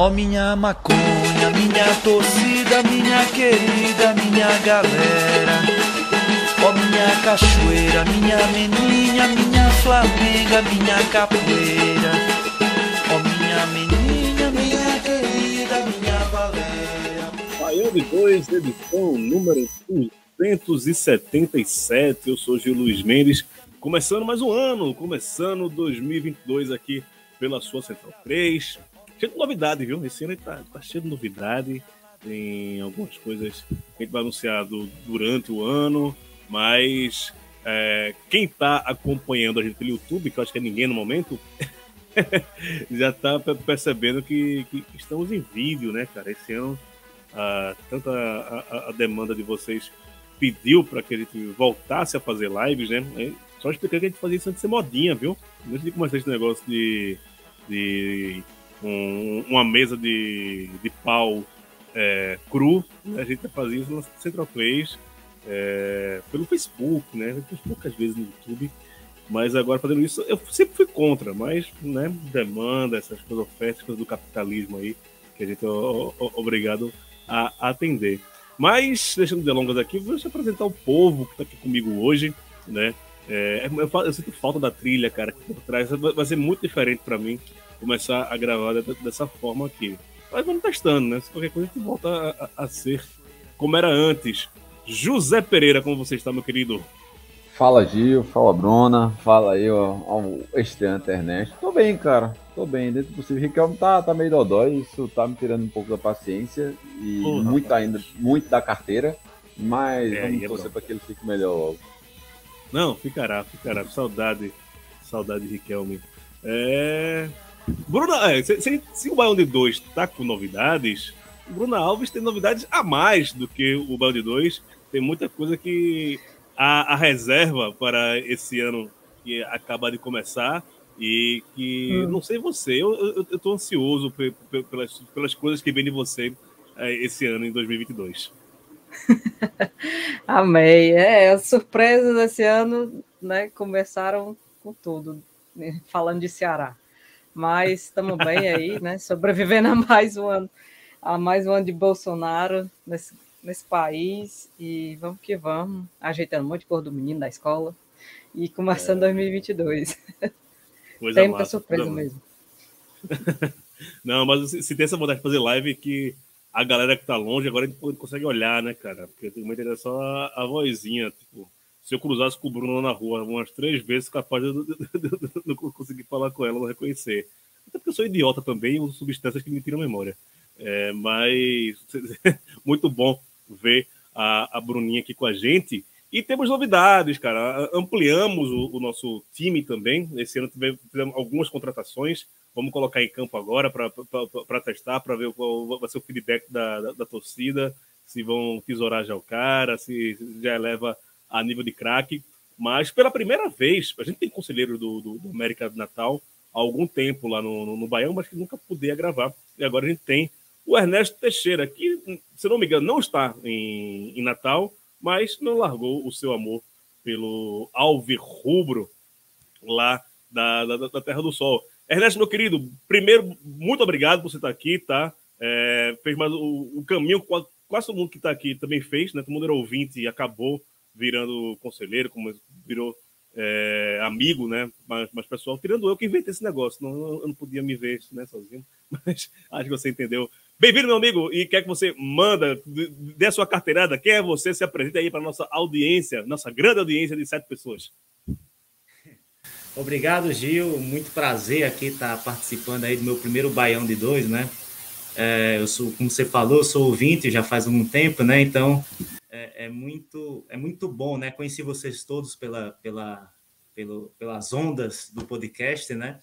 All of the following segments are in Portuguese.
Ó minha maconha, minha torcida, minha querida, minha galera. Ó minha cachoeira, minha meninha, minha flamenga, minha capoeira. Ó minha meninha, minha querida, minha. Baião de 2, edição número 277. Eu sou Gil Luiz Mendes, começando mais um ano, começando 2022 aqui pela sua Central 3. Cheio de novidade, viu? Esse ano tá, tá cheio de novidade. Tem algumas coisas que a gente vai anunciar do- durante o ano, mas é, quem tá acompanhando a gente pelo YouTube, que eu acho que é ninguém no momento, já tá pe- percebendo que, que estamos em vídeo, né, cara? Esse ano a, tanta a, a- a demanda de vocês pediu para que a gente voltasse a fazer lives, né? É, Só explicando que a gente fazia isso antes de ser modinha, viu? Antes de começar esse negócio de, de um- uma mesa de, de pau é, cru, né? a gente fazia isso na Central Plays é, pelo Facebook, né? Poucas vezes no YouTube. Mas agora fazendo isso, eu sempre fui contra, mas, né, demanda, essas coisas, ofertas, coisas do capitalismo aí, que a gente é o- o- obrigado a atender. Mas, deixando de delongas aqui, vou te apresentar o povo que está aqui comigo hoje, né? É, eu, eu sinto falta da trilha, cara, aqui por trás. Vai ser muito diferente para mim começar a gravar de- dessa forma aqui. Mas vamos testando, né? Se qualquer coisa a gente volta a, a- ser como era antes. José Pereira, como você está, meu querido? Fala Gil, fala Bruna, fala aí ó, ao estreante Ernesto. Tô bem, cara, tô bem, dentro do possível. Riquelme tá, tá meio dodói, isso tá me tirando um pouco da paciência e Porra, muito ainda, muito da carteira, mas É, vamos é torcer pra que ele fique melhor logo. Não, ficará, ficará. Saudade, saudade de Riquelme. É... Bruna, é, se, se- se o Baião de 2 tá com novidades, Bruna Alves tem novidades a mais do que o Baião de 2. Tem muita coisa que a, a reserva para esse ano que acaba de começar e que, não sei você, eu, tô ansioso pe- pe- pelas, pelas coisas que vem de você é, esse ano, em 2022. Amei. É, as surpresas desse ano, né, começaram com tudo, né, falando de Ceará. Mas estamos bem aí, né, sobrevivendo a mais um ano, a mais um ano de Bolsonaro nesse, nesse país e vamos que vamos, ajeitando um monte de cor do menino da escola e começando 2022. Coisa Tem muita massa, surpresa coisa mesmo. Não, mas se, tem essa vontade de fazer live que a galera que tá longe agora a gente consegue olhar, né, cara? Porque tem muita ideia só a, a vozinha. Tipo, se eu cruzasse com o Bruno na rua umas três vezes, capaz de não conseguir falar com ela, não reconhecer. Até porque eu sou idiota também e uso substâncias que me tiram a memória. É, mas muito bom ver a, a Bruninha aqui com a gente. E temos novidades, cara. Ampliamos o, o nosso time também. Esse ano tivemos algumas contratações. Vamos colocar em campo agora para testar, para ver qual vai ser o feedback da, da, da torcida, se vão tesourar já o cara, se já eleva a nível de craque. Mas pela primeira vez, a gente tem conselheiro do, do, do América de Natal há algum tempo lá no, no, no Baião, mas que nunca podia gravar. E agora a gente tem o Ernesto Teixeira, que, se não me engano, não está em, em Natal, mas não largou o seu amor pelo Alvirrubro lá da, da, da Terra do Sol. Ernesto, meu querido, primeiro, muito obrigado por você estar aqui, tá? É, fez mais o, o caminho quase todo mundo que está aqui também fez, né? Todo mundo era ouvinte e acabou virando conselheiro, como virou é, amigo, né? Mas, pessoal, tirando eu que inventei esse negócio, não, eu não podia me ver né, sozinho, mas acho que você entendeu. Bem-vindo, meu amigo, e quer que você manda, dê a sua carteirada, quem é você, se apresenta aí para nossa audiência, nossa grande audiência de sete pessoas. Obrigado, Gil. Muito prazer aqui estar participando aí do meu primeiro Baião de Dois, né? É, eu sou, como você falou, eu sou ouvinte já faz algum tempo, né? Então é, é muito é muito bom, né? Conheci vocês todos pela, pela pelo, pelas ondas do podcast, né?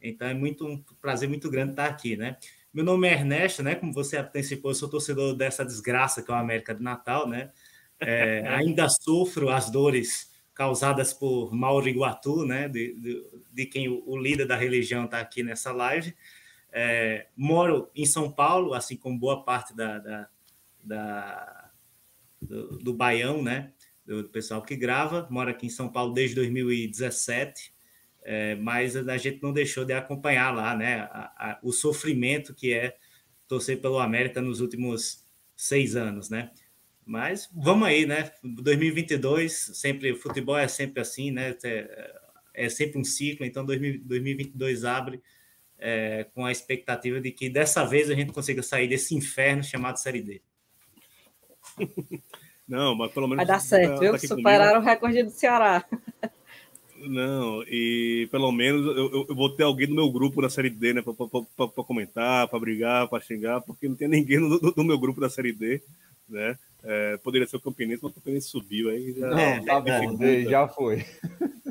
Então é muito um prazer muito grande estar aqui, né? Meu nome é Ernesto, né? Como você antecipou, eu sou torcedor dessa desgraça que é o América de Natal, né? É, ainda sofro as dores causadas por Mauro Iguatu, né? De, de, de quem o, o, líder da religião está aqui nessa live. É, moro em São Paulo, assim como boa parte da, da, da do, do Baião, né? Do, do pessoal que grava. Moro aqui em São Paulo desde 2017 é, mas a gente não deixou de acompanhar lá, né, a, a, o sofrimento que é torcer pelo América nos últimos seis anos, né? Mas vamos aí, né? 2022, sempre futebol é sempre assim, né? É, é sempre um ciclo, então 2022 abre é, com a expectativa de que dessa vez a gente consiga sair desse inferno chamado Série D. Não, mas pelo menos. Vai dar certo, tá, viu? Tá Superaram comigo. o recorde do Ceará. Não, e pelo menos eu, eu, vou ter alguém no meu grupo da Série D, né? Para comentar, para brigar, para xingar, porque não tem ninguém no, no, meu grupo da Série D, né? É, poderia ser o Campinense, mas o Campinense subiu aí. Já, não, tá bom, já foi.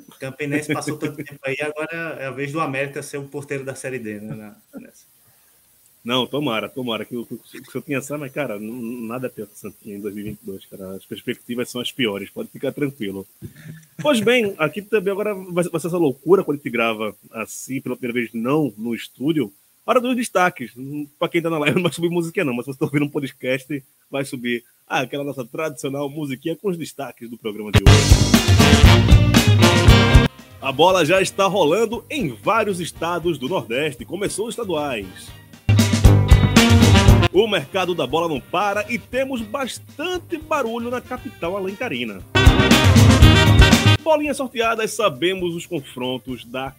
O Campinense passou tanto tempo aí, agora é a vez do América ser o porteiro da Série D, né? Nessa. Não, tomara, tomara. Que, que, que eu tinha essa, mas, cara, nada é pior que Santinha em 2022, cara. As perspectivas são as piores, pode ficar tranquilo. Pois bem, aqui também agora vai, ser essa loucura quando a gente grava assim, pela primeira vez, não no estúdio. Hora dos destaques. Para quem tá na live, não vai subir musiquinha, não, mas se você tá ouvindo um podcast, vai subir ah, aquela nossa tradicional musiquinha com os destaques do programa de hoje. A bola já está rolando em vários estados do Nordeste. Começou os estaduais. O mercado da bola não para e temos bastante barulho na capital alencarina. Bolinhas sorteadas, sabemos os confrontos da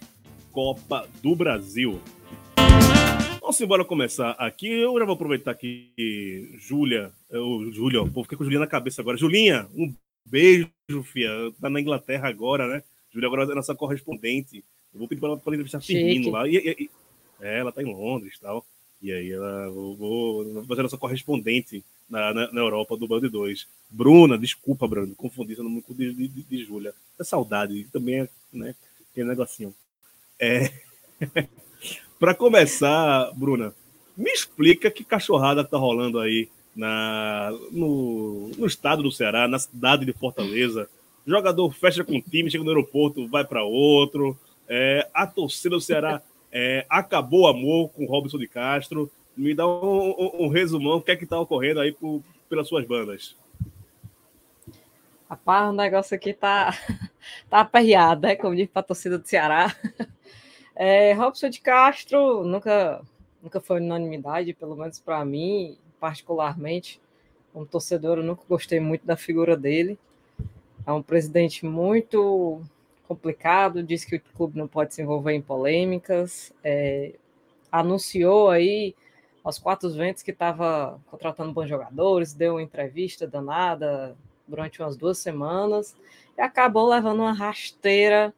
Copa do Brasil. Vamos embora começar aqui. Eu já vou aproveitar que Júlia, eu, Júlia, pô, fiquei com Julinha na cabeça agora. Julinha, um beijo, fia. Tá na Inglaterra agora, né? Júlia agora é nossa correspondente. Eu vou pedir para ela entrevistar Firmino lá. E, e, e, é, ela tá em Londres e tal. E aí ela vou, vou fazer nossa correspondente na, na, na, Europa do Band 2. Bruna, desculpa, Bruno, confundi seu nome com de, de, de, Júlia. É saudade, também é, né? Tem negocinho. É... para começar, Bruna, me explica que cachorrada tá rolando aí na, no, no estado do Ceará, na cidade de Fortaleza. jogador fecha com o time, chega no aeroporto, vai para outro. É, a torcida do Ceará é, acabou o amor com Robson de Castro. Me dá um, um, um resumão, o que é que está ocorrendo aí por, pelas suas bandas. Rapaz, o negócio aqui tá, tá aperreado, né? Como diz para a torcida do Ceará. É, Robson de Castro nunca, nunca foi unanimidade, pelo menos para mim, particularmente. Como torcedor, eu nunca gostei muito da figura dele. É um presidente muito complicado, disse que o clube não pode se envolver em polêmicas, é, anunciou aí aos quatro ventos que estava contratando bons jogadores, deu uma entrevista danada durante umas duas semanas e acabou levando uma rasteira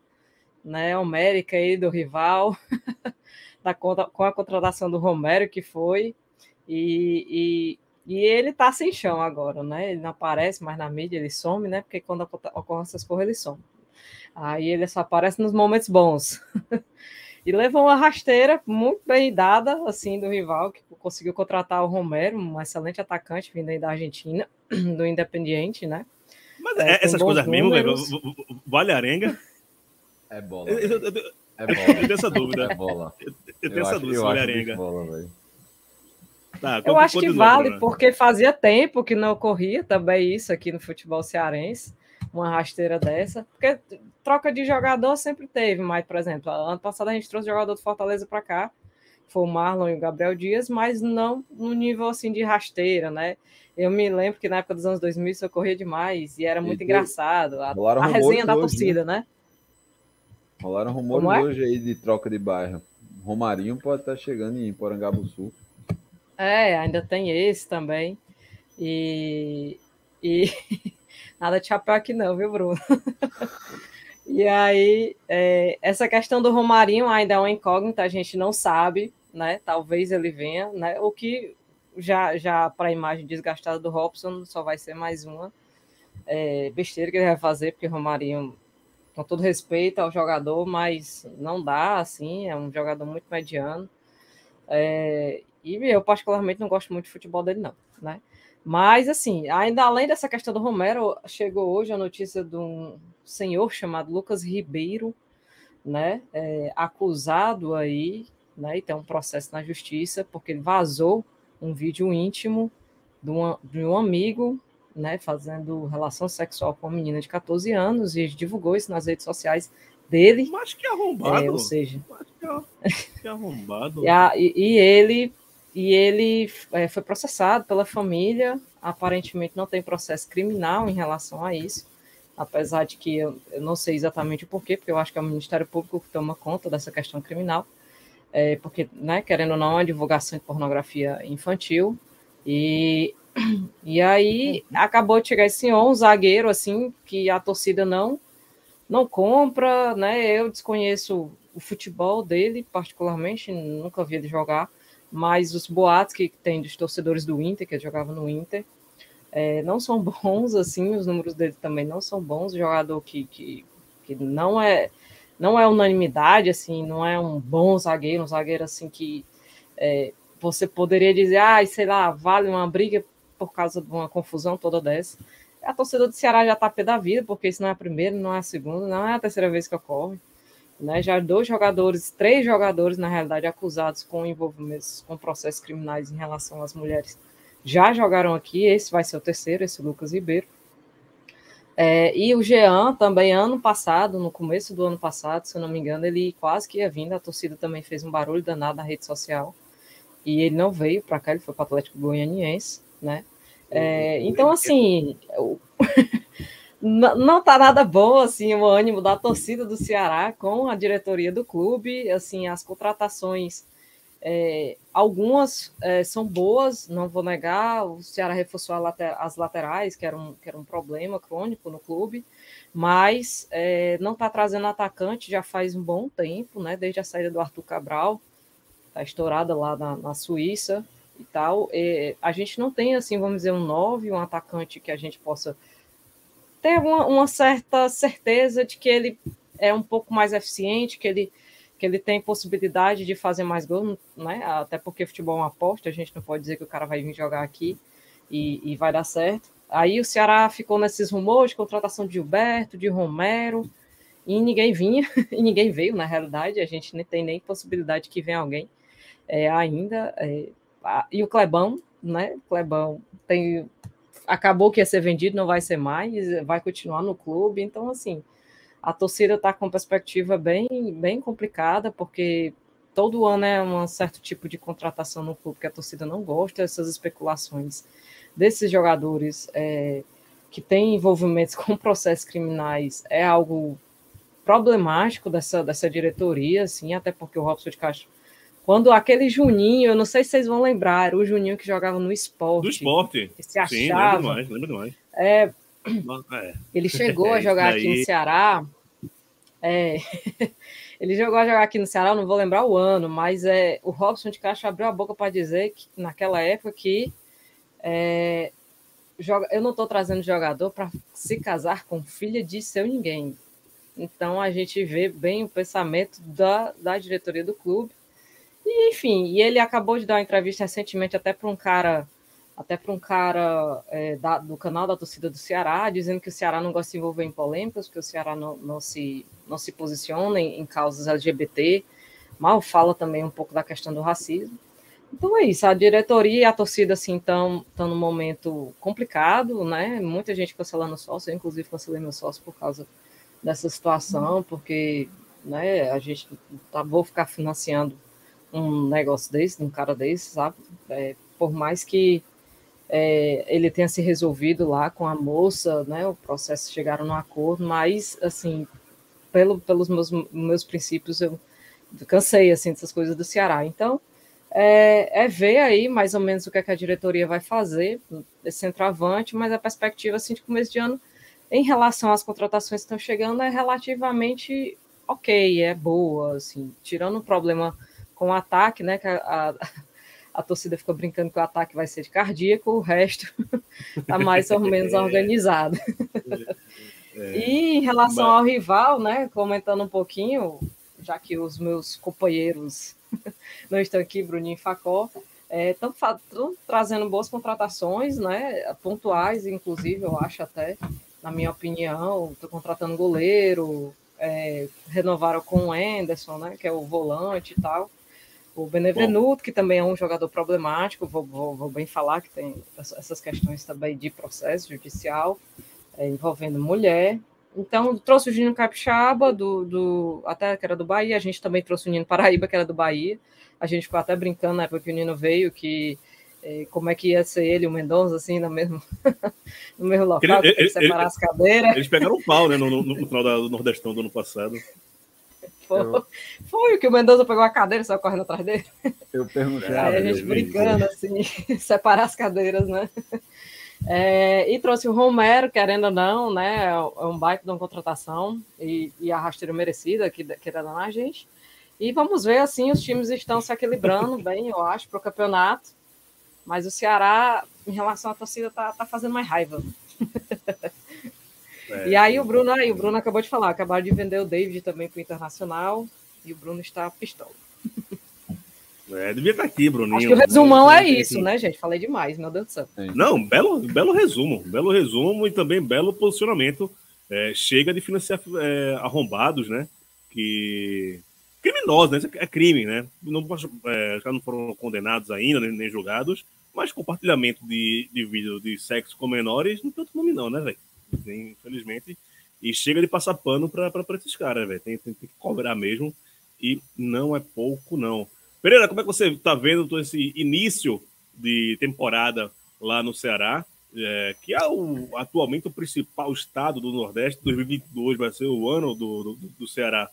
né, homérica aí do rival da conta, com a contratação do Romero que foi e, e, e ele tá sem chão agora, né? Ele não aparece mais na mídia, ele some, né? Porque quando ocorrem essas coisas ele some. Aí ele só aparece nos momentos bons. e levou uma rasteira muito bem dada, assim, do rival, que conseguiu contratar o Romero, um excelente atacante vindo aí da Argentina, do Independiente, né? Mas é, essas coisas números. mesmo, vale a arenga? É bola. Eu, eu, eu, é bola. eu tenho essa dúvida. É bola. Eu, tenho essa dúvida vale a arenga. Bola, tá, eu acho que vale, porque fazia tempo que não ocorria também isso aqui no futebol cearense uma rasteira dessa, porque troca de jogador sempre teve, mas, por exemplo, ano passado a gente trouxe jogador do Fortaleza para cá, foi o Marlon e o Gabriel Dias, mas não no nível assim de rasteira, né? Eu me lembro que na época dos anos 2000 isso ocorria demais e era muito e engraçado. A, a resenha da hoje, torcida, né? né? Rolaram rumores é? hoje aí de troca de bairro. Romarinho pode estar chegando em Porangabuçu. É, ainda tem esse também. E, e Nada de chapéu aqui não, viu, Bruno? e aí, é, essa questão do Romarinho ainda é uma incógnita, a gente não sabe, né? Talvez ele venha, né? O que já, já para a imagem desgastada do Robson, só vai ser mais uma é, besteira que ele vai fazer, porque Romarinho com todo respeito ao jogador, mas não dá, assim, é um jogador muito mediano. É, e eu, particularmente, não gosto muito de futebol dele, não, né? Mas, assim, ainda além dessa questão do Romero, chegou hoje a notícia de um senhor chamado Lucas Ribeiro, né, é, acusado aí, né, e tem um processo na justiça, porque ele vazou um vídeo íntimo de, uma, de um amigo, né, fazendo relação sexual com uma menina de 14 anos, e divulgou isso nas redes sociais dele. Mas que arrombado. É, ou seja... Que arrombado. e, a, e, e ele e ele é, foi processado pela família. Aparentemente não tem processo criminal em relação a isso, apesar de que eu, eu não sei exatamente o porquê, porque eu acho que é o Ministério Público que toma conta dessa questão criminal, é, porque, né, querendo ou não, é divulgação de pornografia infantil. E, e aí acabou de chegar esse senhor, um zagueiro, assim, que a torcida não não compra, né? Eu desconheço o futebol dele, particularmente, nunca vi ele jogar mas os boatos que tem dos torcedores do Inter, que ele jogava no Inter, é, não são bons, assim, os números dele também não são bons, jogador que, que, que não é não é unanimidade, assim, não é um bom zagueiro, um zagueiro assim que é, você poderia dizer, ah, sei lá, vale uma briga por causa de uma confusão toda dessa. A torcida do Ceará já está pé da vida, porque isso não é a primeira, não é a segunda, não é a terceira vez que ocorre né? Já dois jogadores, três jogadores, na realidade, acusados com envolvimentos com processos criminais em relação às mulheres já jogaram aqui. Esse vai ser o terceiro, esse Lucas Ribeiro. É, e o Jean também, ano passado, no começo do ano passado, se eu não me engano, ele quase que ia vindo. A torcida também fez um barulho danado na rede social. E ele não veio para cá, ele foi para o Atlético Goianiense, né? É, então, assim, não tá nada bom assim o ânimo da torcida do Ceará com a diretoria do clube, assim as contratações é, algumas é, são boas, não vou negar. O Ceará reforçou later, as laterais, que era, um, que era um problema crônico no clube, mas é, não está trazendo atacante já faz um bom tempo, né? Desde a saída do Arthur Cabral, está estourada lá na, na Suíça e tal. É, a gente não tem, assim, vamos dizer, um 9, um atacante que a gente possa ter uma, uma, certa certeza de que ele é um pouco mais eficiente, que ele, que ele tem possibilidade de fazer mais gols, né? Até porque futebol é uma aposta, a gente não pode dizer que o cara vai vir jogar aqui e, e vai dar certo. Aí o Ceará ficou nesses rumores de contratação de Gilberto, de Romero, e ninguém vinha, e ninguém veio, na realidade, a gente nem tem nem possibilidade que venha alguém é, ainda. É, e o Clebão, né? O Clebão tem acabou que ia ser vendido, não vai ser mais, vai continuar no clube. Então, assim, a torcida está com perspectiva bem, bem complicada, porque todo ano é um certo tipo de contratação no clube que a torcida não gosta, essas especulações desses jogadores é, que têm envolvimentos com processos criminais é algo problemático dessa, dessa diretoria, assim, até porque o Robson de Castro quando aquele Juninho, eu não sei se vocês vão lembrar, o Juninho que jogava no esporte. Do esporte. Que se achava. Sim, lembro mais, lembro demais. É, é. Ele chegou é, a jogar aqui no Ceará. É, ele jogou a jogar aqui no Ceará, não vou lembrar o ano, mas é, o Robson de Castro abriu a boca para dizer que naquela época que é, joga, eu não estou trazendo jogador para se casar com filha de seu ninguém. Então a gente vê bem o pensamento da, da diretoria do clube e, enfim, e ele acabou de dar uma entrevista recentemente até para um cara, até para um cara é, da, do canal da torcida do Ceará, dizendo que o Ceará não gosta de se envolver em polêmicas, que o Ceará não, não, se, não se posiciona em, em causas LGBT, mal fala também um pouco da questão do racismo. Então é isso, a diretoria e a torcida assim estão num momento complicado, né? Muita gente cancelando sócio, eu inclusive cancelei meu sócio por causa dessa situação, porque né, a gente tá, vou ficar financiando um negócio desse, um cara desse, sabe? É, por mais que é, ele tenha se resolvido lá com a moça, né? O processo chegaram no acordo, mas assim, pelo, pelos meus, meus princípios, eu cansei assim dessas coisas do Ceará. Então, é, é, ver aí mais ou menos o que, é que a diretoria vai fazer desse centroavante, mas a perspectiva assim, de começo de ano, em relação às contratações que estão chegando, é relativamente ok, é boa, assim, tirando o problema com o ataque, né? Que a, a, a, torcida ficou brincando que o ataque vai ser de cardíaco, o resto está mais ou menos organizado. É, e em relação mas... ao rival, né, comentando um pouquinho, já que os meus companheiros não estão aqui, Bruninho e Facó, estão é, trazendo boas contratações, né, pontuais, inclusive, eu acho até, na minha opinião, estou contratando goleiro, é, renovaram com o Anderson, né, que é o volante e tal, o Benevenuto, Bom. que também é um jogador problemático, vou, vou, vou, bem falar que tem essas questões também de processo judicial é, envolvendo mulher. Então, trouxe o Gino Capixaba, do, do, até que era do Bahia, a gente também trouxe o Nino Paraíba, que era do Bahia. A gente ficou até brincando na época que o Nino veio, que é, como é que ia ser ele e o Mendonça, assim, no mesmo, no mesmo local, ele, ele, separar ele, as cadeiras. Eles pegaram um pau, né, no, no, no final do Nordestão do ano passado. Foi, foi que o Mendonça pegou a cadeira e saiu correndo atrás dele. Eu perguntei. Aí a gente brincando, assim, separar as cadeiras, né? É, e trouxe o Romero, querendo ou não, né? É um baita de uma contratação e, e a rasteira merecida que, que era na gente. E vamos ver, assim, os times estão se equilibrando bem, eu acho, para o campeonato. Mas o Ceará, em relação à torcida, tá, tá fazendo mais raiva. É, e aí o Bruno, aí o Bruno acabou de falar, acabaram de vender o David também para o Internacional e o Bruno está pistola. É, devia estar aqui, Bruninho. Acho que o resumão é isso, né, gente? Falei demais, meu Deus do céu. Não, belo, belo resumo, belo resumo e também belo posicionamento. É, chega de financiar é, arrombados, né? Que criminosos, né? É crime, né? Não, é, já não foram condenados ainda, nem, nem julgados, mas compartilhamento de, de vídeo de sexo com menores não tem outro nome, não, né, velho? Infelizmente. E chega de passar pano para esses caras, velho. Tem, tem, tem, que cobrar mesmo. E não é pouco, não. Pereira, como é que você está vendo todo esse início de temporada lá no Ceará? É, que é o, atualmente o principal estado do Nordeste. 2022 vai ser o ano do, do, do Ceará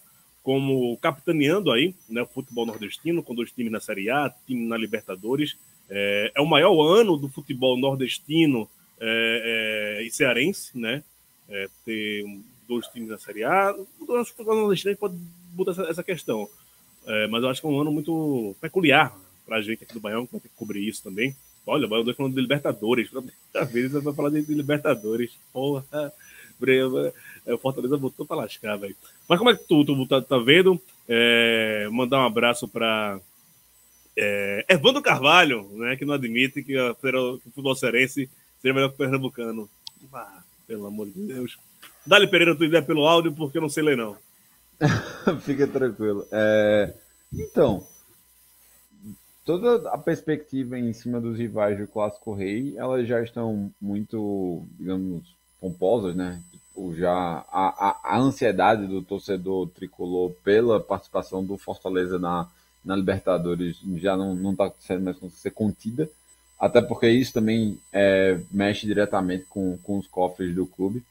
como capitaneando aí né, o futebol nordestino, com dois times na Série A, time na Libertadores. É, é o maior ano do futebol nordestino é, é, e cearense, né? É, ter dois times na Série A. Eu acho que o nordestino pode botar essa, essa questão. É, mas eu acho que é um ano muito peculiar para a gente aqui do Baião, que vai ter que cobrir isso também. Olha, o Baião 2 falando de Libertadores. Pela vez vai falar de, de Libertadores. Porra, é, o Fortaleza botou para lascar, velho. Mas como é que tu, tu tá, tá vendo? É, mandar um abraço para é, Evandro Carvalho, né, que não admite que, a, que o futebol cearense seja melhor que o Pernambucano. Ah, pelo amor de Deus. Dá-lhe Pereira tua ideia pelo áudio, porque eu não sei ler, não. Fica tranquilo. É... Então, toda a perspectiva em cima dos rivais do Clássico Rei, elas já estão muito, digamos, pomposas, né? Tipo, já a, a, a, ansiedade do torcedor tricolor pela participação do Fortaleza na, na Libertadores já não está sendo mais ser contida até porque isso também é, mexe diretamente com, com os cofres do clube.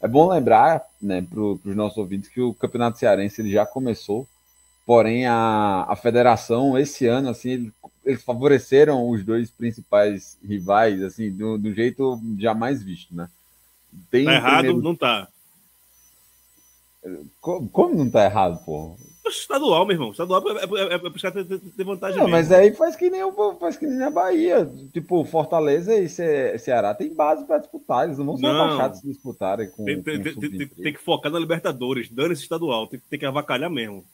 É bom lembrar né, para os nossos ouvintes que o Campeonato Cearense ele já começou, porém a, a federação esse ano assim eles favoreceram os dois principais rivais assim do, do jeito jamais visto, né? Tem tá errado, primeiro... não tá. Como, como não tá errado, pô? Estadual, meu irmão. Estadual é, é, é, é buscar ter, ter vantagem. Não, mas aí faz que nem o faz que nem a Bahia. Tipo, Fortaleza e Ce, Ceará tem base para disputar. Eles não vão ser abaixados se disputarem com. Tem, tem, com tem, tem, que focar na Libertadores, dando esse estadual. Tem, tem que avacalhar mesmo.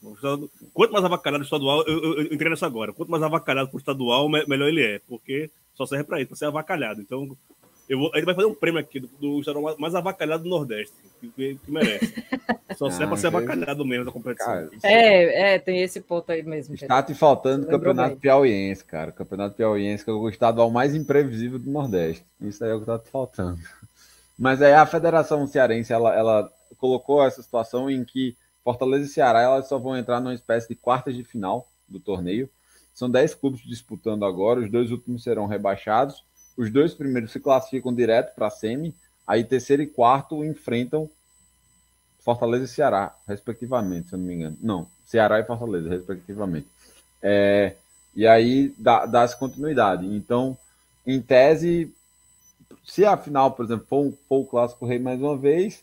Quanto mais avacalhado o estadual, eu, eu, eu entrei nessa agora. Quanto mais avacalhado pro estadual, melhor ele é. Porque só serve para isso, para ser avacalhado. Então, eu vou, a gente vai fazer um prêmio aqui do, do estadual mais avacalhado do Nordeste, que, que merece. Só serve ah, para ser avacalhado mesmo da competição. Cara, é, é, tem esse ponto aí mesmo. Está te faltando o Campeonato bem. Piauiense, cara. O Campeonato Piauiense, que é o estadual mais imprevisível do Nordeste. Isso aí é o que está te faltando. Mas aí a Federação Cearense, ela, ela colocou essa situação em que Fortaleza e Ceará elas só vão entrar numa espécie de quartas de final do torneio. São 10 clubes disputando agora, os dois últimos serão rebaixados os dois primeiros se classificam direto para a semi, aí terceiro e quarto enfrentam Fortaleza e Ceará, respectivamente, se eu não me engano. Não, Ceará e Fortaleza, respectivamente. É, e aí dá, dá-se continuidade. Então, em tese, se a final, por exemplo, for, for o Clássico Rei mais uma vez,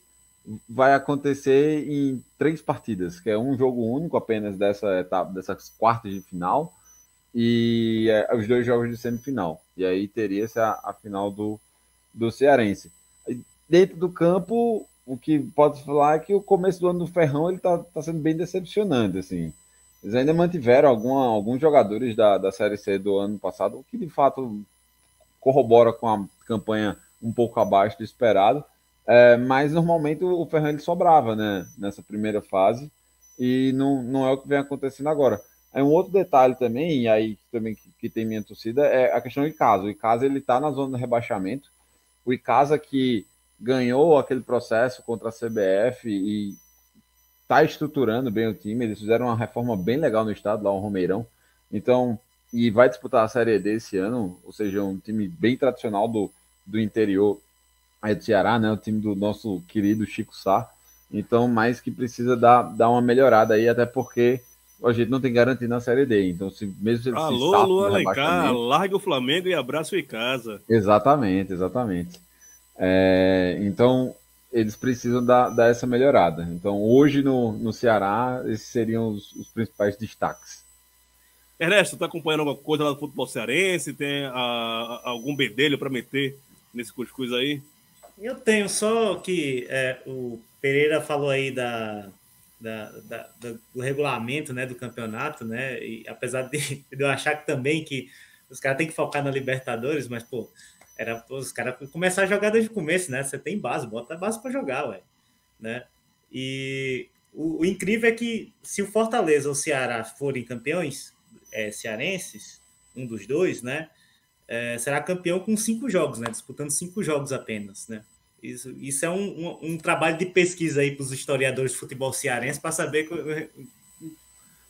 vai acontecer em três partidas, que é um jogo único apenas dessa etapa, dessas quartas de final, e é, os dois jogos de semifinal. E aí teria essa a final do, do Cearense. Dentro do campo, o que pode falar é que o começo do ano do Ferrão ele tá, tá sendo bem decepcionante, assim. Eles ainda mantiveram alguma, alguns jogadores da, da Série C do ano passado, o que de fato corrobora com a campanha um pouco abaixo do esperado. É, mas normalmente o Ferrão ele sobrava né, nessa primeira fase e não, não é o que vem acontecendo agora. Aí um outro detalhe também, e aí também que, que tem minha torcida, é a questão do Icasa. O Icasa ele está na zona de rebaixamento. O Icasa que ganhou aquele processo contra a CBF e está estruturando bem o time. Eles fizeram uma reforma bem legal no estado, lá o Romeirão. Então, e vai disputar a Série D esse ano, ou seja, um time bem tradicional do, do interior aí do Ceará, né? O time do nosso querido Chico Sá. Então, mais que precisa dar, dar uma melhorada aí, até porque a gente não tem garantia na Série D. Então, se, mesmo se ele Alô, se Lu Alencar, larga o Flamengo e abraço em casa. Exatamente, exatamente. É, então, eles precisam dar, dar, essa melhorada. Então, hoje no, no Ceará, esses seriam os, os principais destaques. Ernesto, está acompanhando alguma coisa lá do futebol cearense? Tem a, a, algum bedelho para meter nesse cuscuz aí? Eu tenho, só que é, o Pereira falou aí da, da, da, do regulamento né, do campeonato, né? E apesar de, eu achar que também que os caras têm que focar na Libertadores, mas, pô, era os caras começar a jogar desde o começo, né? Você tem base, bota a base para jogar, ué, né? E o, o, incrível é que se o Fortaleza ou o Ceará forem campeões é, cearenses, um dos dois, né? É, será campeão com cinco jogos, né? Disputando cinco jogos apenas, né? Isso, isso é um, um, um trabalho de pesquisa aí para os historiadores de futebol cearense para saber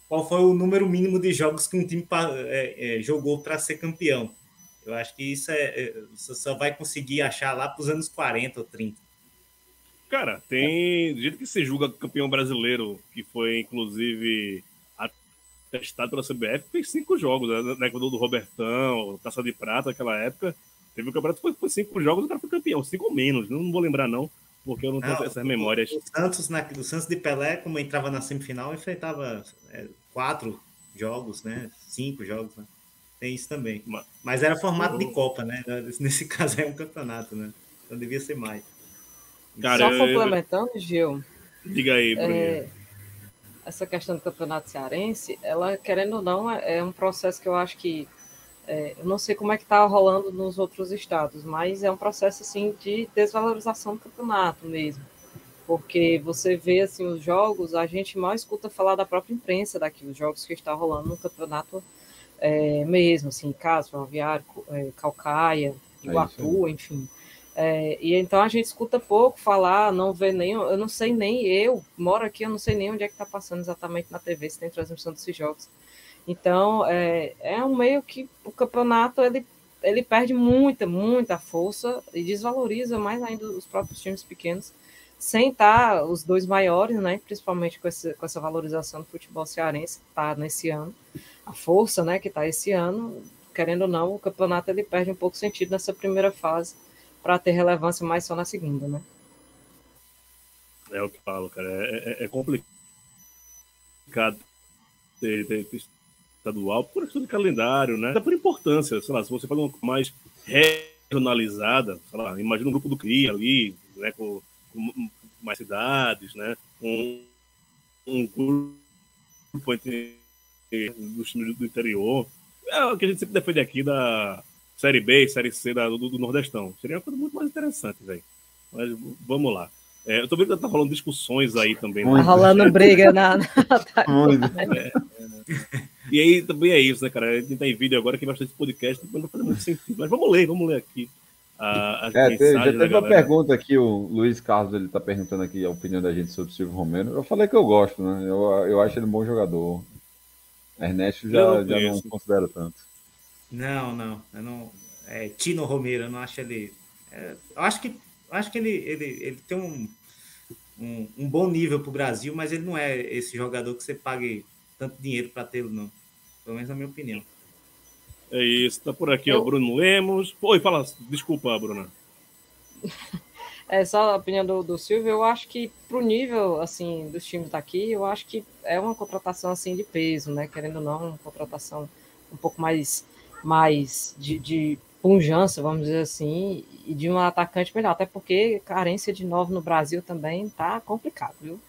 qual foi o número mínimo de jogos que um time é, é, jogou para ser campeão. Eu acho que isso é, você só vai conseguir achar lá para os anos 40 ou 30. Cara, tem. Do jeito que se julga campeão brasileiro, que foi inclusive testado pela CBF, fez cinco jogos, né? Na época do Robertão, Taça de Prata, naquela época. Teve o um campeonato, foi, foi cinco jogos, o cara foi campeão, cinco ou menos, não, vou lembrar não, porque eu não tenho não, essas memórias. O Santos, na, o Santos de Pelé, como entrava na semifinal, enfrentava é, quatro jogos, né? Cinco jogos, né? Tem isso também. Mas era formato de Copa, né? Nesse caso é um campeonato, né? Então devia ser mais. Cara, Só complementando, Gil. Diga aí, Bruno. É, essa questão do campeonato cearense, ela, querendo ou não, é, é um processo que eu acho que. É, eu não sei como é que está rolando nos outros estados, mas é um processo assim de desvalorização do campeonato mesmo. Porque você vê assim os jogos, a gente mal escuta falar da própria imprensa daqui, os jogos que estão rolando no campeonato é, mesmo, assim, Caso, Ferroviário, é, Calcaia, Iguatu, é enfim. É, e então a gente escuta pouco falar, não vê nem, eu não sei nem, eu moro aqui, eu não sei nem onde é que está passando exatamente na TV, se tem transmissão desses jogos. Então, é, é um meio que o campeonato, ele, ele perde muita, muita força e desvaloriza mais ainda os próprios times pequenos, sem estar os dois maiores, né, principalmente com, esse, com essa valorização do futebol cearense, que está nesse ano, a força, né, que está esse ano, querendo ou não, o campeonato ele perde um pouco sentido nessa primeira fase para ter relevância mais só na segunda, né? É o que falo, cara. É, é, é complicado ter, ter, ter, estadual por questão de calendário, né? Até por importância, sei lá, se você fala uma mais regionalizada, sei lá, imagina um grupo do CRI ali, né, com, com mais cidades, né? Um, um grupo entre dos times do interior. É o que a gente sempre defende aqui da Série B, Série C da, do, do, Nordestão. Seria uma coisa muito mais interessante, velho. Mas vamos lá. É, eu tô vendo que tá rolando discussões aí também. Né? Tá rolando briga na. é, é, e aí também é isso, né, cara? A gente tá em vídeo agora que vai fazer esse podcast, não faz muito sentido. Mas vamos ler, vamos ler aqui. A, a é, teve, já teve uma pergunta aqui, o Luiz Carlos ele tá perguntando aqui a opinião da gente sobre o Silvio Romero. Eu falei que eu gosto, né? Eu, eu acho ele um bom jogador. Ernesto já, já não considera tanto. Não, não. Eu não é, Tino Romero, eu não acho ele. É, eu acho que, acho que ele, ele, ele tem um, um, um bom nível para o Brasil, mas ele não é esse jogador que você pague tanto dinheiro para tê-lo, não. Pelo menos na minha opinião. É isso, tá por aqui, eu... ó, Bruno Lemos. Oi, fala, desculpa, Bruna. É só a opinião do, do Silvio, eu acho que pro nível assim dos times daqui, eu acho que é uma contratação assim de peso, né? Querendo ou não, uma contratação um pouco mais mais de, de punjança, vamos dizer assim, e de um atacante melhor, até porque carência de novo no Brasil também tá complicado, viu?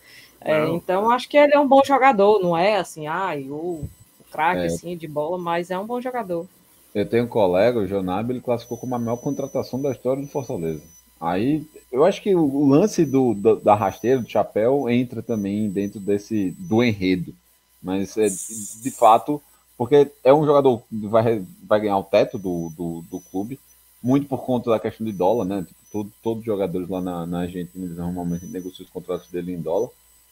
É, então acho que ele é um bom jogador, não é assim, ai, o, o craque é. assim de bola, mas é um bom jogador. Eu tenho um colega, o Jonab, ele classificou como a maior contratação da história do Fortaleza. Aí eu acho que o lance do, do, da rasteira, do chapéu, entra também dentro desse do enredo. Mas é, de fato, porque é um jogador que vai, vai ganhar o teto do, do, do clube, muito por conta da questão de dólar, né? Tipo, todo, todos os jogadores lá na, na Argentina normalmente negociam os contratos dele em dólar.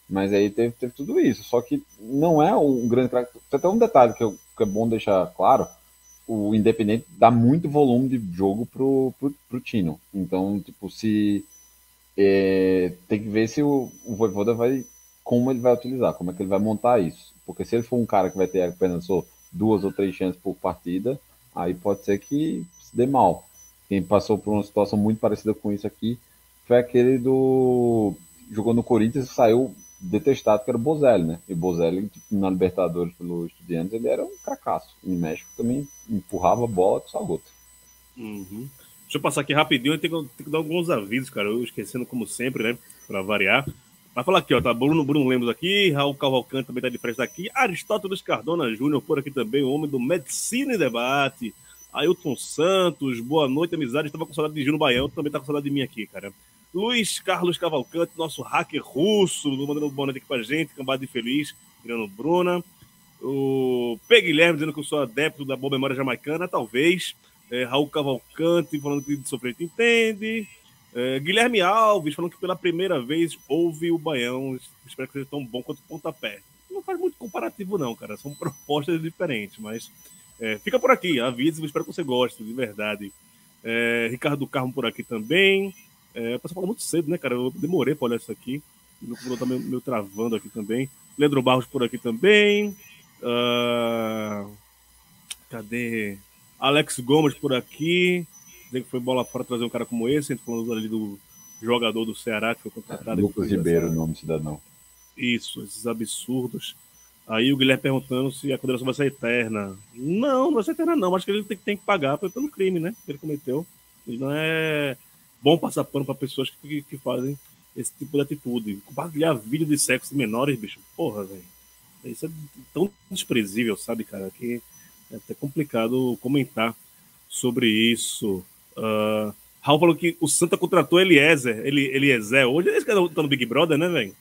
Mas aí teve, teve tudo isso. Só que não é um grande craque. Tem um detalhe que, eu, que é bom deixar claro o Independente dá muito volume de jogo pro, pro, pro Tino. Então, tipo, se é, tem que ver se o, o Voivoda vai como ele vai utilizar, como é que ele vai montar isso. Porque se ele for um cara que vai ter apenas só duas ou três chances por partida, aí pode ser que se dê mal. Quem passou por uma situação muito parecida com isso aqui foi aquele do. Jogou no Corinthians e saiu detestado, que era o Bozelli, né? E o Bozelli, na Libertadores pelo Estudiantes, ele era um fracasso. Em México também empurrava a bola com sua gota. Uhum. Deixa eu passar aqui rapidinho, eu tenho, tenho que dar alguns avisos, cara. Eu esquecendo como sempre, né? Para variar. Vai falar aqui, ó, tá Bruno, Bruno Lemos aqui, Raul Cavalcante também tá de frente aqui, Aristóteles Cardona Júnior por aqui também, o homem do Medicina e Debate, Ailton Santos, boa noite, amizade, estava com saudade de Gino Baião, também tá com saudade de mim aqui, cara. Luiz Carlos Cavalcante, nosso hacker russo, mandando boa noite aqui pra gente, cambada de feliz, virando Bruna. O P. Guilherme dizendo que eu sou adepto da boa memória jamaicana, talvez. É, Raul Cavalcante falando que de sofrer entende. É, Guilherme Alves falando que pela primeira vez ouve o Baião. Espero que seja tão bom quanto o pontapé. Não faz muito comparativo, não, cara. São propostas diferentes, mas é, fica por aqui. Avise, espero que você goste, de verdade. É, Ricardo Carmo por aqui também. É, você falou muito cedo, né, cara? Eu demorei para olhar isso aqui. O meu computador tá meio, meio, travando aqui também. Leandro Barros por aqui também. Uh... Cadê? Alex Gomes por aqui. Dizendo que foi bola fora trazer um cara como esse. A gente falando ali do jogador do Ceará que foi contratado. Lucas Ribeiro, o nome cidadão. Isso, esses absurdos. Aí o Guilherme perguntando se a condenação vai ser eterna. Não, não vai ser eterna, não. Acho que ele tem, tem que pagar pelo crime, né? Que ele cometeu. Ele não é bom passar pano para pessoas que, que, fazem esse tipo de atitude. Compartilhar vídeo de sexo de menores, bicho, porra, velho. Isso é tão desprezível, sabe, cara, que é até complicado comentar sobre isso. Uh, Raul falou que o Santa contratou Eliezer, ele, Eliezer. Hoje esse cara tá no Big Brother, né, velho?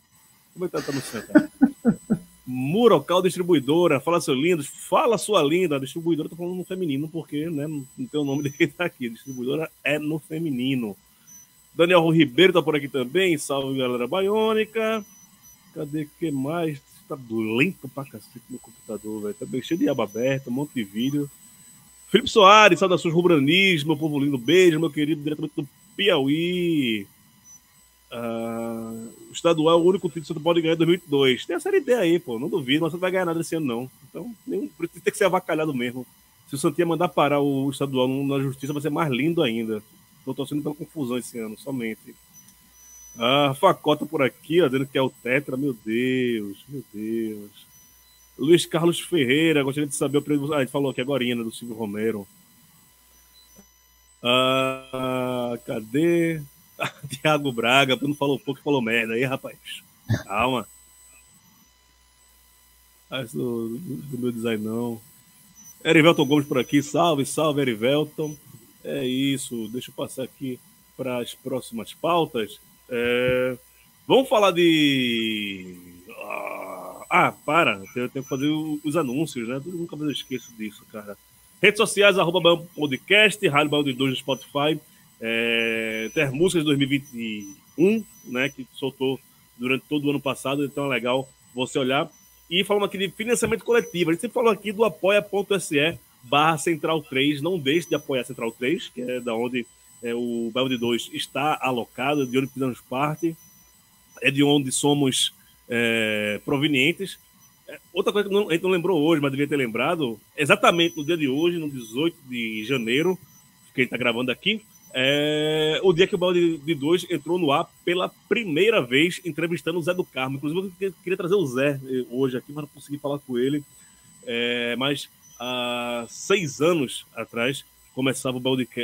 Como é que tá, tá no Santa? Murocal Distribuidora, fala seu lindo, fala sua linda. Distribuidora, tô falando no feminino, porque né, não tem o nome dele tá aqui. Distribuidora é no feminino. Daniel Ribeiro tá por aqui também. Salve, galera baiônica. Cadê que mais? Tá lento pra cacete no computador, velho. Tá bem cheio de aba aberta, um monte de vídeo. Felipe Soares, saudações rubranismo, meu povo lindo. Beijo, meu querido, diretamente do Piauí. Uh, estadual é o único título que você pode ganhar em 2002. Tem a série D aí, pô. Não duvido, mas você não vai ganhar nada esse ano, não. Então, nem, tem que ser avacalhado mesmo. Se o Santinha mandar parar o estadual na justiça, vai ser mais lindo ainda. Estou torcendo pela confusão esse ano, somente. Ah, Facota por aqui, ó, dizendo que é o Tetra. Meu Deus, meu Deus. Luiz Carlos Ferreira, gostaria de saber o preço. Ah, gente falou aqui agora, né, do Silvio Romero. Ah, cadê? Tiago Braga, não falou pouco, falou merda aí, rapaz. Calma. Ah, do, do, do meu design não. Erivelton Gomes por aqui, salve, salve, Erivelton. É isso, deixa eu passar aqui para as próximas pautas. É... Vamos falar de. Ah, ah para, eu tenho que fazer os anúncios, né? Eu nunca mais esqueço disso, cara. Redes sociais, arroba Podcast, Rádio Balde 2 no Spotify. É... Ter músicas de 2021, né? Que soltou durante todo o ano passado, então é legal você olhar. E falando aqui de financiamento coletivo, a gente sempre falou aqui do apoia.se barra Central 3. Não deixe de apoiar Central 3, que é da onde é, o Belde 2 está alocado, de onde fizemos parte, é de onde somos é, provenientes. É, outra coisa que não, a gente não lembrou hoje, mas devia ter lembrado, exatamente no dia de hoje, no 18 de janeiro, que a gente está gravando aqui, é o dia que o Balde de Dois entrou no ar pela primeira vez entrevistando o Zé do Carmo. Inclusive, eu queria trazer o Zé eh, hoje aqui, mas não consegui falar com ele. É, mas há seis anos atrás, começava o,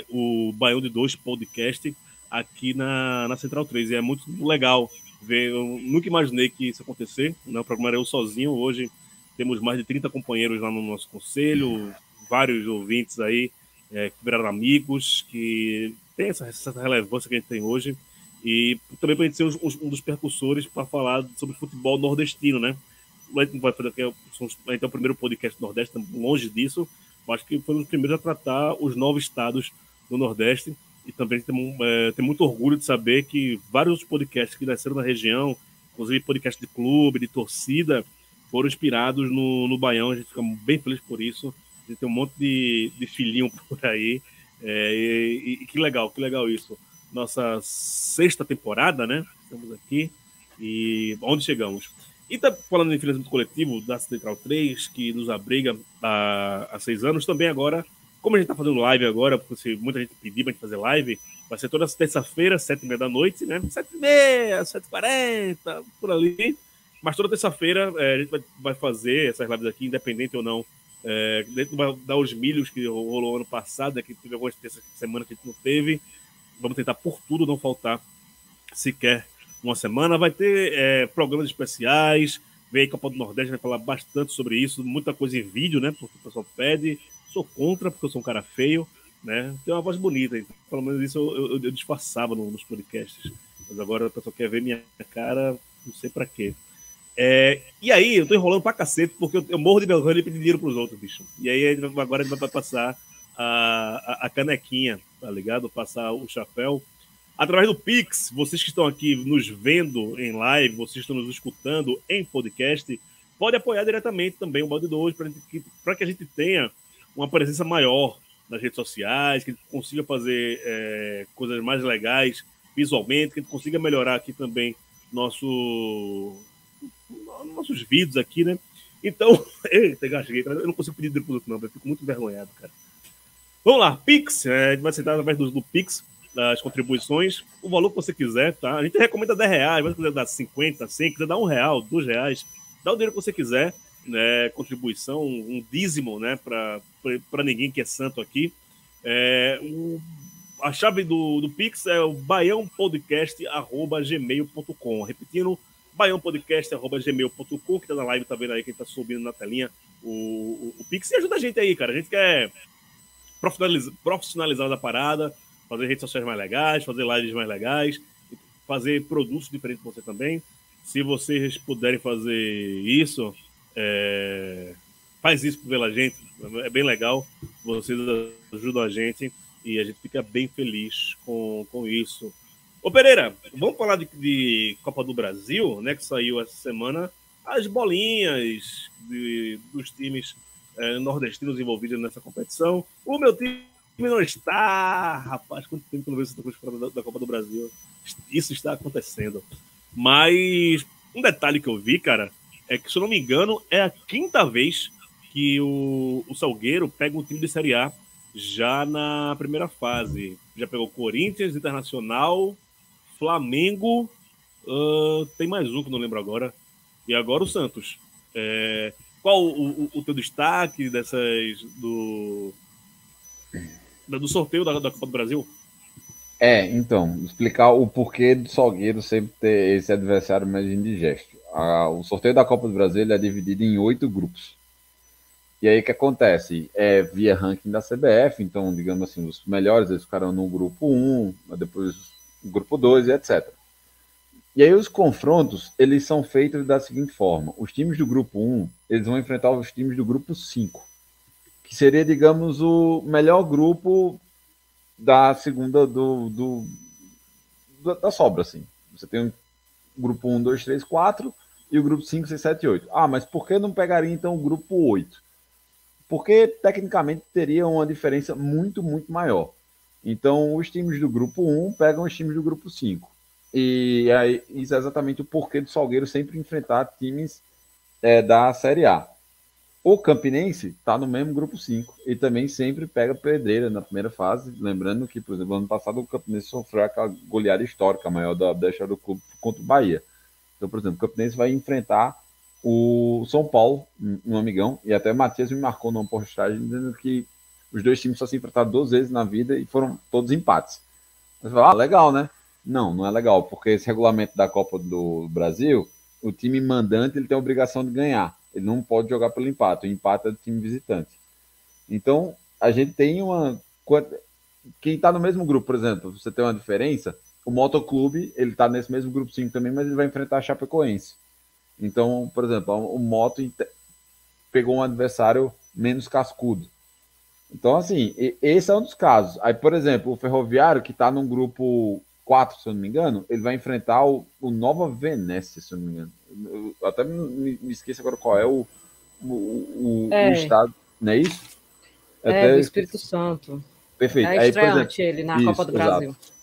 o Baião de Dois podcast aqui na, na Central 3. E é muito legal ver. Eu nunca imaginei que isso acontecer. Né? O programa era eu sozinho. Hoje temos mais de 30 companheiros lá no nosso conselho, vários ouvintes aí é, que viraram amigos, que tem essa, essa, relevância que a gente tem hoje. E também para a gente ser um dos percussores para falar sobre futebol nordestino, né? Gente vai fazer aqui, a gente é o primeiro podcast do Nordeste, longe disso. Acho que foi um dos primeiros a tratar os nove estados do Nordeste. E também tem, é, tem muito orgulho de saber que vários podcasts que nasceram na região, inclusive podcast de clube, de torcida, foram inspirados no, no Baião. A gente fica bem feliz por isso. A gente tem um monte de, de filhinho por aí. É, e, e, que legal, que legal isso. Nossa sexta temporada, né? Estamos aqui. E onde chegamos? E tá falando em financiamento coletivo da Central 3, que nos abriga há, há seis anos, também agora como a gente tá fazendo live agora, porque muita gente pediu pra gente fazer live, vai ser toda terça-feira, sete e meia da noite, né? Sete e meia, sete e quarenta, por ali. Mas toda terça-feira é, a gente vai, vai, fazer essas lives aqui, independente ou não. É, dentro dar os milhos que rolou ano passado, né, que teve algumas terças semana que a gente não teve. Vamos tentar por tudo não faltar sequer uma semana. Vai ter é, programas especiais. Vem aí Copa do Nordeste, vai falar bastante sobre isso. Muita coisa em vídeo, né? Porque o pessoal pede. Sou contra, porque eu sou um cara feio, né? Tem uma voz bonita, então, pelo menos isso eu, eu, eu disfarçava no, nos podcasts. Mas agora a pessoa quer ver minha cara, não sei para quê. É, e aí, eu tô enrolando pra cacete, porque eu, eu morro de vergonha de pedir dinheiro pros outros, bicho. E aí, agora a gente vai passar a, a, a, canequinha, tá ligado? Passar o chapéu. Através do Pix, vocês que estão aqui nos vendo em live, vocês que estão nos escutando em podcast, pode apoiar diretamente também o Balde 2 para que a gente tenha uma presença maior nas redes sociais, que a gente consiga fazer é, coisas mais legais visualmente, que a gente consiga melhorar aqui também nosso, nossos vídeos aqui, né? Então, eita, gasguei, eu não consigo pedir dinheiro pro não, eu fico muito envergonhado, cara. Vamos lá, Pix, é, a gente vai aceitar através do, do Pix, das contribuições, o valor que você quiser, tá? A gente recomenda 10 reais, mas se quiser dar 50, 100, quiser dar um real, dois reais, dá o dinheiro que você quiser, né, contribuição, um dízimo, né, para ninguém que é santo aqui. É, o, a chave do, do Pix é o baiãopodcast.gmail.com. Repetindo, baiãopodcast.gmail.com, que tá na live, tá vendo aí, quem tá subindo na telinha o, o, o Pix. E ajuda a gente aí, cara. A gente quer profissionalizar, profissionalizar a parada, fazer redes sociais mais legais, fazer lives mais legais, fazer produtos diferentes para você também. Se vocês puderem fazer isso, é, faz isso pela gente, é bem legal. Vocês ajudam a gente e a gente fica bem feliz com, com isso. Ô Pereira, vamos falar de, de Copa do Brasil, né? Que saiu essa semana as bolinhas de, dos times é, nordestinos envolvidos nessa competição. O meu time não está, rapaz, quanto tempo que eu não vejo essa coisa da, da Copa do Brasil. Isso está acontecendo. Mas um detalhe que eu vi, cara, é que, se eu não me engano, é a quinta vez que o, o Salgueiro pega um time de Série A já na primeira fase. Já pegou Corinthians, Internacional, Flamengo, uh, tem mais um que não lembro agora. E agora o Santos. É, qual o, o, o, teu destaque dessas do, do sorteio da, da Copa do Brasil? É, então, explicar o porquê do Salgueiro sempre ter esse adversário mais indigesto a, o sorteio da Copa do Brasil é dividido em oito grupos. E aí o que acontece? É via ranking da CBF, então, digamos assim, os melhores eles ficaram no grupo 1, depois o grupo 2 e etc. E aí os confrontos, eles são feitos da seguinte forma. Os times do grupo 1, eles vão enfrentar os times do grupo 5, que seria, digamos, o melhor grupo da segunda do, do da sobra, assim. Você tem o grupo 1, 2, 3, 4, e o grupo 5, 6, 7 e 8. Ah, mas por que não pegaria então o grupo 8? Porque tecnicamente teria uma diferença muito, muito maior. Então, os times do grupo 1 pegam os times do grupo 5. E aí, isso é exatamente o porquê do Salgueiro sempre enfrentar times é, da Série A. O Campinense está no mesmo grupo 5 e também sempre pega pedreira na primeira fase. Lembrando que, por exemplo, ano passado o Campinense sofreu aquela goleada histórica maior da, da história do clube contra o Bahia. Então, por exemplo, o Campinense vai enfrentar o São Paulo, um amigão, e até o Matias me marcou numa postagem dizendo que Os dois times só se enfrentaram duas vezes na vida e foram todos empates. Você fala, ah, legal, né? Não, não é legal, porque esse regulamento da Copa do Brasil, o time mandante ele tem a obrigação de ganhar. Ele não pode jogar pelo empate. O empate é do time visitante. Então, a gente tem uma. Quem está no mesmo grupo, por exemplo, você tem uma diferença. O Motoclube, ele está nesse mesmo grupo 5 também, mas ele vai enfrentar a Chapecoense. Então, por exemplo, o Moto pegou um adversário menos cascudo. Então, assim, esse é um dos casos. Aí, por exemplo, o Ferroviário, que está num grupo 4, se eu não me engano, ele vai enfrentar o, o Nova Venécia, se eu não me engano. Eu até me, me esqueço agora qual é o, o, o, é. o estado, não é isso? É, até... do Espírito Santo. Perfeito. É estreante aí, ele na isso, Copa do Brasil. Exato.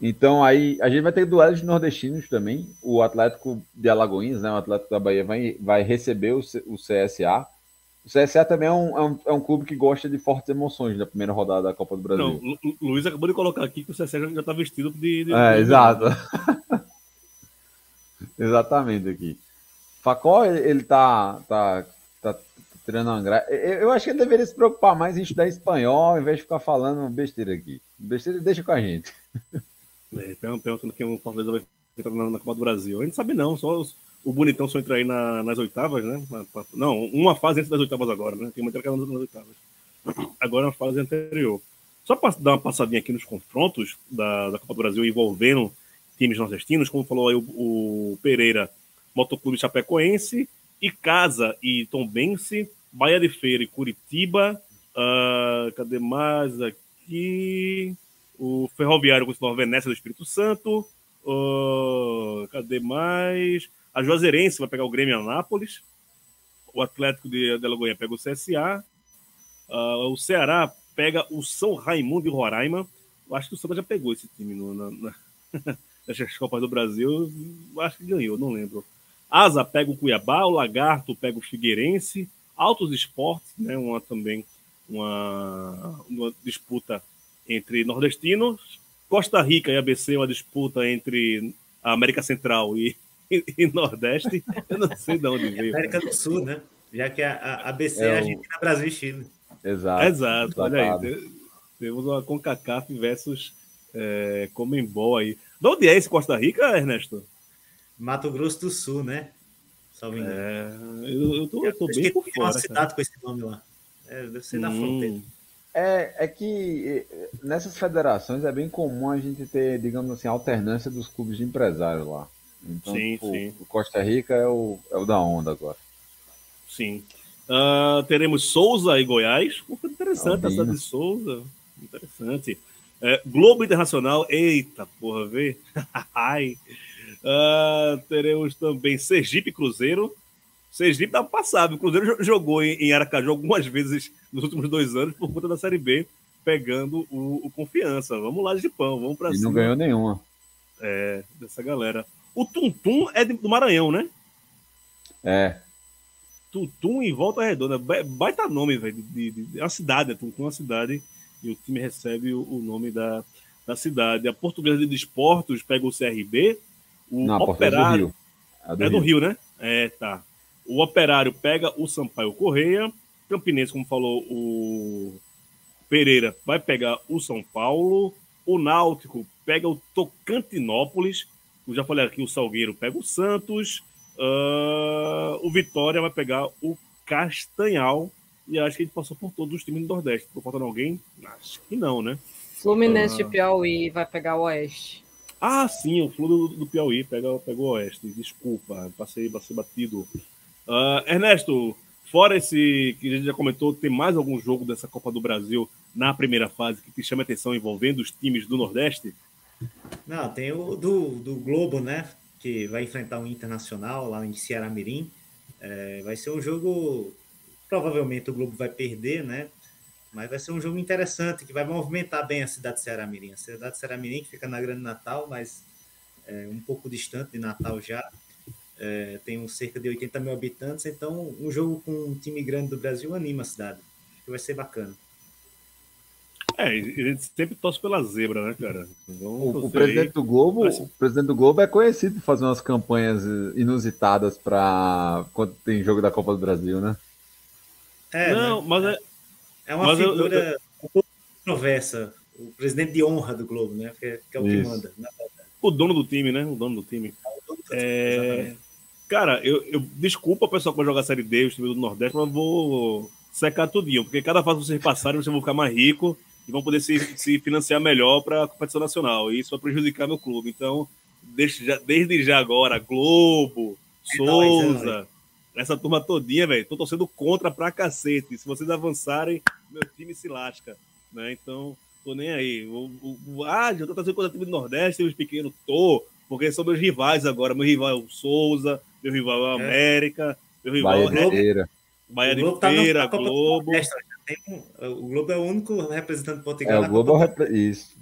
Então aí a gente vai ter duelos nordestinos também. O Atlético de Alagoinhas, né, o Atlético da Bahia, vai, vai receber o, o CSA. O CSA também é um, é, um, é um clube que gosta de fortes emoções na primeira rodada da Copa do Brasil. Não, o Luiz acabou de colocar aqui que o CSA já está vestido de. de é, de... exato. Exatamente aqui. Facó, ele tá, tá, tá tirando uma gra... Eu acho que ele deveria se preocupar mais em estudar espanhol, ao invés de ficar falando besteira aqui. Besteira deixa com a gente. É, perguntando que o Fortaleza vai entrar na, na Copa do Brasil. A gente sabe não, só os, o Bonitão só entra aí na, nas oitavas, né? Não, uma fase antes das oitavas agora, né? Tem uma entrada nas oitavas. Agora é uma fase anterior. Só para dar uma passadinha aqui nos confrontos da, da Copa do Brasil envolvendo times nordestinos, como falou aí o, o Pereira, Motoclube Chapecoense, e Casa e Tombense, Bahia de Feira e Curitiba. Uh, cadê mais aqui? o Ferroviário o Venécia do Espírito Santo. Uh, cadê mais? A Juazeirense vai pegar o Grêmio Anápolis. O Atlético de, de Alagoinha pega o CSA. Uh, o Ceará pega o São Raimundo de Roraima. Eu acho que o Santa já pegou esse time no, nas Copas do Brasil. Eu acho que ganhou, não lembro. Asa pega o Cuiabá, o Lagarto pega o Figueirense, Altos Esportes, né, uma também uma, uma disputa entre nordestinos, Costa Rica e ABC, uma disputa entre a América Central e, e, e Nordeste. Eu não sei de onde veio. América do Sul, né? Já que a, a ABC é, é Argentina, Brasil e Chile. Exato. Exato, olha aí. Temos uma CONCACAF versus é, Comembol aí. De onde é esse Costa Rica, Ernesto? Mato Grosso do Sul, né? Salve é, eu, eu tô, eu tô bem por fora. Uma cidade com esse nome lá. É, deve ser hum. na fronteira. É, é que nessas federações é bem comum a gente ter, digamos assim, alternância dos clubes de empresário lá. Então, sim, tipo, sim. o Costa Rica é o, é o da onda agora. Sim. Uh, teremos Souza e Goiás. Pô, interessante essa de Souza. Interessante. É, Globo Internacional. Eita, porra, vê. Ai. Uh, teremos também Sergipe Cruzeiro. Sergipe dá passado. O Cruzeiro jogou em Aracaju algumas vezes nos últimos dois anos por conta da Série B, pegando o, o Confiança. Vamos lá de pão, vamos cima. E não ganhou nenhuma. É, dessa galera. O Tuntum é do Maranhão, né? É. Tuntum em Volta Redonda. Baita nome, velho. É uma cidade, é Tuntum é uma cidade. E o time recebe o, o nome da, da cidade. A Portuguesa de Desportos pega o CRB. O não, Operário. É do, Rio. É do Rio, né? É, tá. O Operário pega o Sampaio Correia. Campinense, como falou o Pereira, vai pegar o São Paulo. O Náutico pega o Tocantinópolis. Eu já falei aqui, o Salgueiro pega o Santos. Uh, o Vitória vai pegar o Castanhal. E acho que a gente passou por todos os times do Nordeste. Ficou faltando alguém? Acho que não, né? Fluminense uh... de Piauí vai pegar o Oeste. Ah, sim, o Flu do, do Piauí pega, pega o Oeste. Desculpa, passei, passei batido. Uh, Ernesto, fora esse que a gente já comentou, tem mais algum jogo dessa Copa do Brasil na primeira fase que te chama atenção envolvendo os times do Nordeste? Não, tem o do, do Globo, né? Que vai enfrentar o Internacional lá em Ceará Mirim. É, vai ser um jogo. Provavelmente o Globo vai perder, né? Mas vai ser um jogo interessante que vai movimentar bem a cidade de Ceará Mirim. A cidade de Ceará Mirim que fica na Grande Natal, mas é, um pouco distante de Natal já é, tem cerca de 80 mil habitantes, então um jogo com um time grande do Brasil anima a cidade. Acho que vai ser bacana. É, ele sempre torce pela zebra, né, cara? o, o presidente do Globo, Mas... o presidente do Globo é conhecido por fazer umas campanhas inusitadas para quando tem jogo da Copa do Brasil, né? É, né? não, mas é, É uma Mas figura um pouco controversa, o presidente de honra do Globo, né? Que é, que é o Isso. que manda. O dono do time, né? O dono do time. É, cara, eu, eu desculpa o pessoal que vai jogar a Série D, o time do Nordeste, mas vou secar tudinho, porque cada fase que vocês passarem, vocês vão ficar mais rico e vão poder se, se financiar melhor para a competição nacional. E isso vai prejudicar meu clube. Então, desde já, desde já agora, Globo, é Souza, é. Essa turma todinha, velho, tô torcendo contra pra cacete. Se vocês avançarem, meu time se lasca. Né? Então, tô nem aí. O, o, o, ah, já tô trazendo contra o time do Nordeste, os pequenos, tô, porque são meus rivais agora. Meu rival é o Souza, meu rival é o é. América, meu rival Bahia é o Feira. Bahia de Globo. Feira, tá Globo. o Globo é o único representante português. É, o Globo é isso.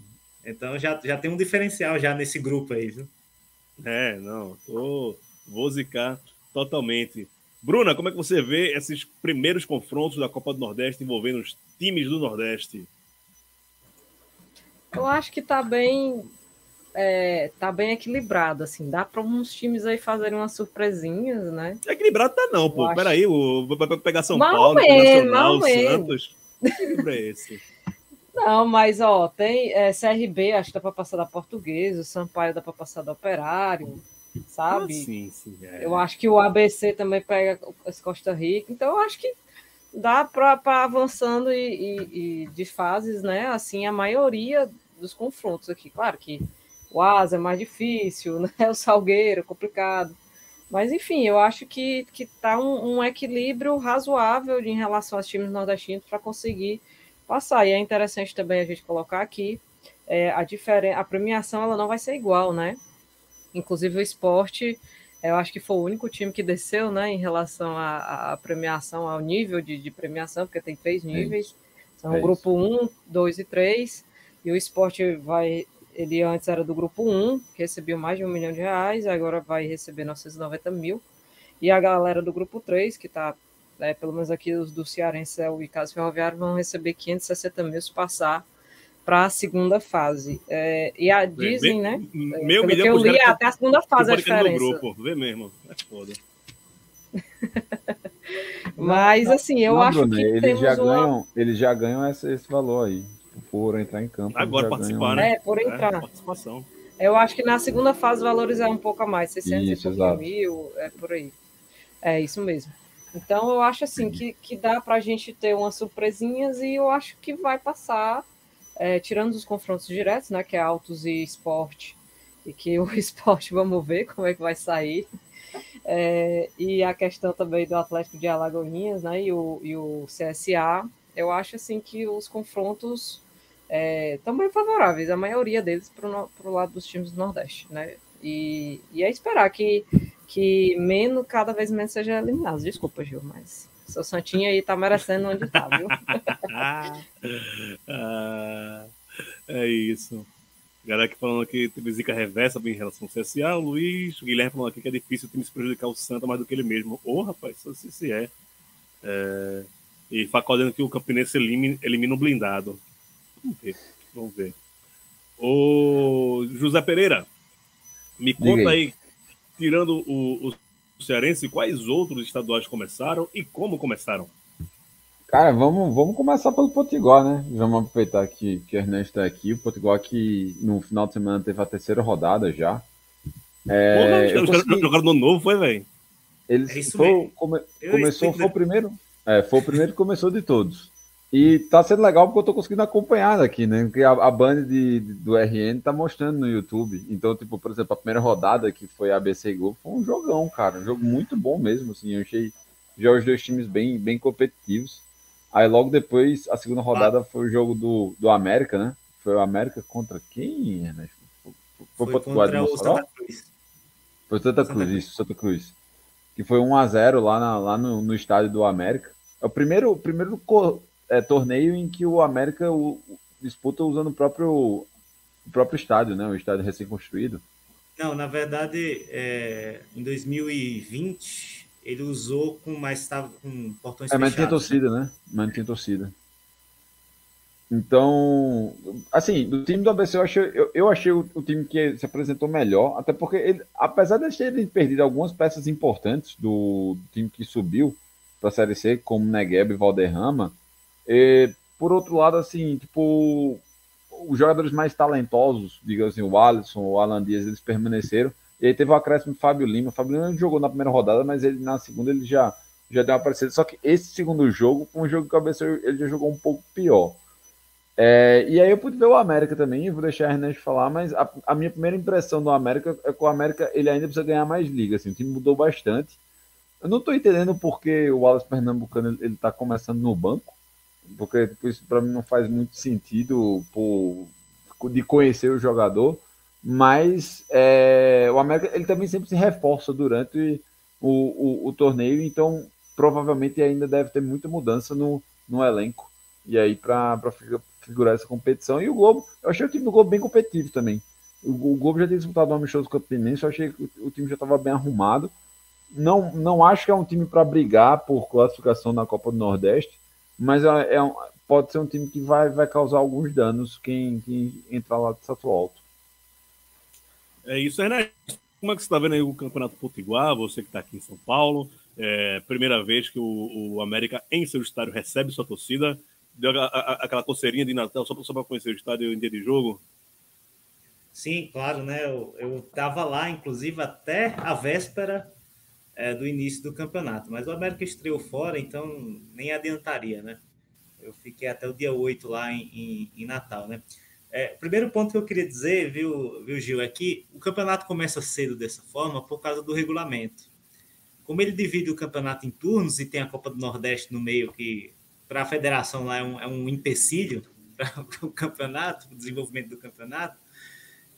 Então já, já tem um diferencial já nesse grupo aí, viu? É, não, tô, vou zicar totalmente. Bruna, como é que você vê esses primeiros confrontos da Copa do Nordeste envolvendo os times do Nordeste? Eu acho que tá bem, é, tá bem equilibrado, assim. Dá para alguns times aí fazerem umas surpresinhas, né? Equilibrado tá não, pô. Peraí, o, vai pegar São mal Paulo, menos, Nacional, Santos. Que é esse? Não, mas ó, tem é, CRB, acho que dá para passar da Portuguesa, o Sampaio dá para passar do Operário, sabe? Ah, sim, sim. É. Eu acho que o ABC também pega as Costa Rica, então eu acho que dá para avançando e, e, e, de fases, né? Assim, a maioria dos confrontos aqui. Claro que o Asa é mais difícil, né? O Salgueiro é complicado. Mas, enfim, eu acho que, que tá um, um equilíbrio razoável em relação aos times nordestinos para conseguir passar. E é interessante também a gente colocar aqui é, a diferença, a premiação ela não vai ser igual, né? Inclusive o esporte, eu acho que foi o único time que desceu, né, em relação à, premiação, ao nível de, de, premiação, porque tem três níveis, são é o grupo 1, 2 e 3, e o esporte vai, ele antes era do grupo 1, que recebeu mais de um milhão de reais, agora vai receber 990 mil, e a galera do grupo 3, que está né, pelo menos aqui os do Cearense é e Caso Ferroviário vão receber 560 mil se passar para a segunda fase. É, e a, dizem, né? Meu pelo milhão que eu li, até a segunda fase a diferença. Grupo, vê mesmo, é foda. Mas assim, eu não, acho Bruno, que eles já uma... ganham, eles já ganham esse, esse valor aí por entrar em campo. Agora participar, ganham... né? É, por entrar. É, participação. Eu acho que na segunda fase valorizar um pouco a mais, 600 isso, e mil, é por aí. É isso mesmo. Então eu acho assim que, que dá para a gente ter umas surpresinhas e eu acho que vai passar, é, tirando os confrontos diretos, né? Que é Autos e Esporte, e que o esporte vamos ver como é que vai sair. É, e a questão também do Atlético de Alagoinhas, né? E o, e o CSA, eu acho assim que os confrontos é, também favoráveis, a maioria deles para o lado dos times do Nordeste, né? E, e é esperar que que menos, cada vez menos seja eliminado. Desculpa, Gil, mas seu Santinho aí tá merecendo onde tá, viu? ah, é isso. Galera aqui falando que teve zica reversa em relação ao CSA, o Luiz, o Guilherme falando aqui que é difícil o time se prejudicar o Santa mais do que ele mesmo. Ô, oh, rapaz, isso se, se é. é. E Facó que o Campinense elimina, elimina o blindado. Vamos ver, vamos ver. Ô, José Pereira, me conta aí. aí tirando o, o Cearense, quais outros estaduais começaram e como começaram? Cara, vamos, vamos começar pelo Potiguar, né? Vamos aproveitar que, que o Ernesto está aqui. O Potiguar que no final de semana teve a terceira rodada já. É, Porra, consegui... jogaram no novo, foi, velho? Eles é foi, come, começou, foi o primeiro. É, foi o primeiro que começou de todos. E tá sendo legal porque eu tô conseguindo acompanhar aqui, né? Porque a, a band de, de, do RN tá mostrando no YouTube. Então, tipo, por exemplo, a primeira rodada que foi ABC Globo foi um jogão, cara. Um jogo muito bom mesmo, assim. Eu achei já os dois times bem, bem competitivos. Aí logo depois, a segunda rodada ah. foi o jogo do, do América, né? Foi o América contra quem, né? Foi, foi, foi contra o Santa Cruz. Foi Santa Cruz, Santa isso, Santa Cruz. Que foi 1x0 lá, na, lá no, no estádio do América. É o primeiro, primeiro é, torneio em que o América o, disputa usando o próprio, o próprio estádio, né? O estádio recém-construído. Não, na verdade, é, em 2020 ele usou com mais estava com portões é, mas tinha torcida, né? Mas tinha torcida. Então, assim, do time do ABC eu achei, eu, eu achei o, o, time que se apresentou melhor, até porque ele, apesar de terem perdido algumas peças importantes do, do time que subiu para a Série C, como Negueb e Valderrama, E, por outro lado, assim, tipo, os jogadores mais talentosos, digamos assim, o Alisson, o Alan Dias, eles permaneceram. E aí teve o acréscimo do Fábio Lima. O Fábio Lima jogou na primeira rodada, mas ele na segunda ele já, já deu uma aparecida. Só que esse segundo jogo, com um jogo de cabeça, ele já jogou um pouco pior. É, e aí eu pude ver o América também, vou deixar a Hernandes falar, mas a, a, minha primeira impressão do América é que o América ele ainda precisa ganhar mais liga, assim, o time mudou bastante. Eu não estou entendendo porque o Wallace Pernambucano ele está começando no banco, porque para mim não faz muito sentido por, de conhecer o jogador, mas é, o América ele também sempre se reforça durante o, o, o torneio, então provavelmente ainda deve ter muita mudança no, no elenco e aí para figurar essa competição. E o Globo, eu achei o time do Globo bem competitivo também. O, o Globo já tinha disputado um amistoso Campinense, eu achei que o, o time já estava bem arrumado. Não, não acho que é um time para brigar por classificação na Copa do Nordeste, mas é, é um, pode ser um time que vai, vai causar alguns danos quem, quem entrar lá de Sato Alto. É isso, Renato. Como é que você está vendo aí o Campeonato Potiguar, você que está aqui em São Paulo? É, primeira vez que o, o América, em seu estádio, recebe sua torcida deu a, a, aquela coceirinha de Natal só para conhecer o estádio em dia de jogo? Sim, claro, né? Eu estava lá, inclusive, até a véspera é, do início do campeonato, mas o América estreou fora, então nem adiantaria, né? Eu fiquei até o dia 8 lá em, em, em Natal, né? É, primeiro ponto que eu queria dizer, viu, viu, Gil, é que o campeonato começa cedo dessa forma por causa do regulamento. Como ele divide o campeonato em turnos e tem a Copa do Nordeste no meio que para a federação lá é um, é um empecilho para o campeonato, o desenvolvimento do campeonato.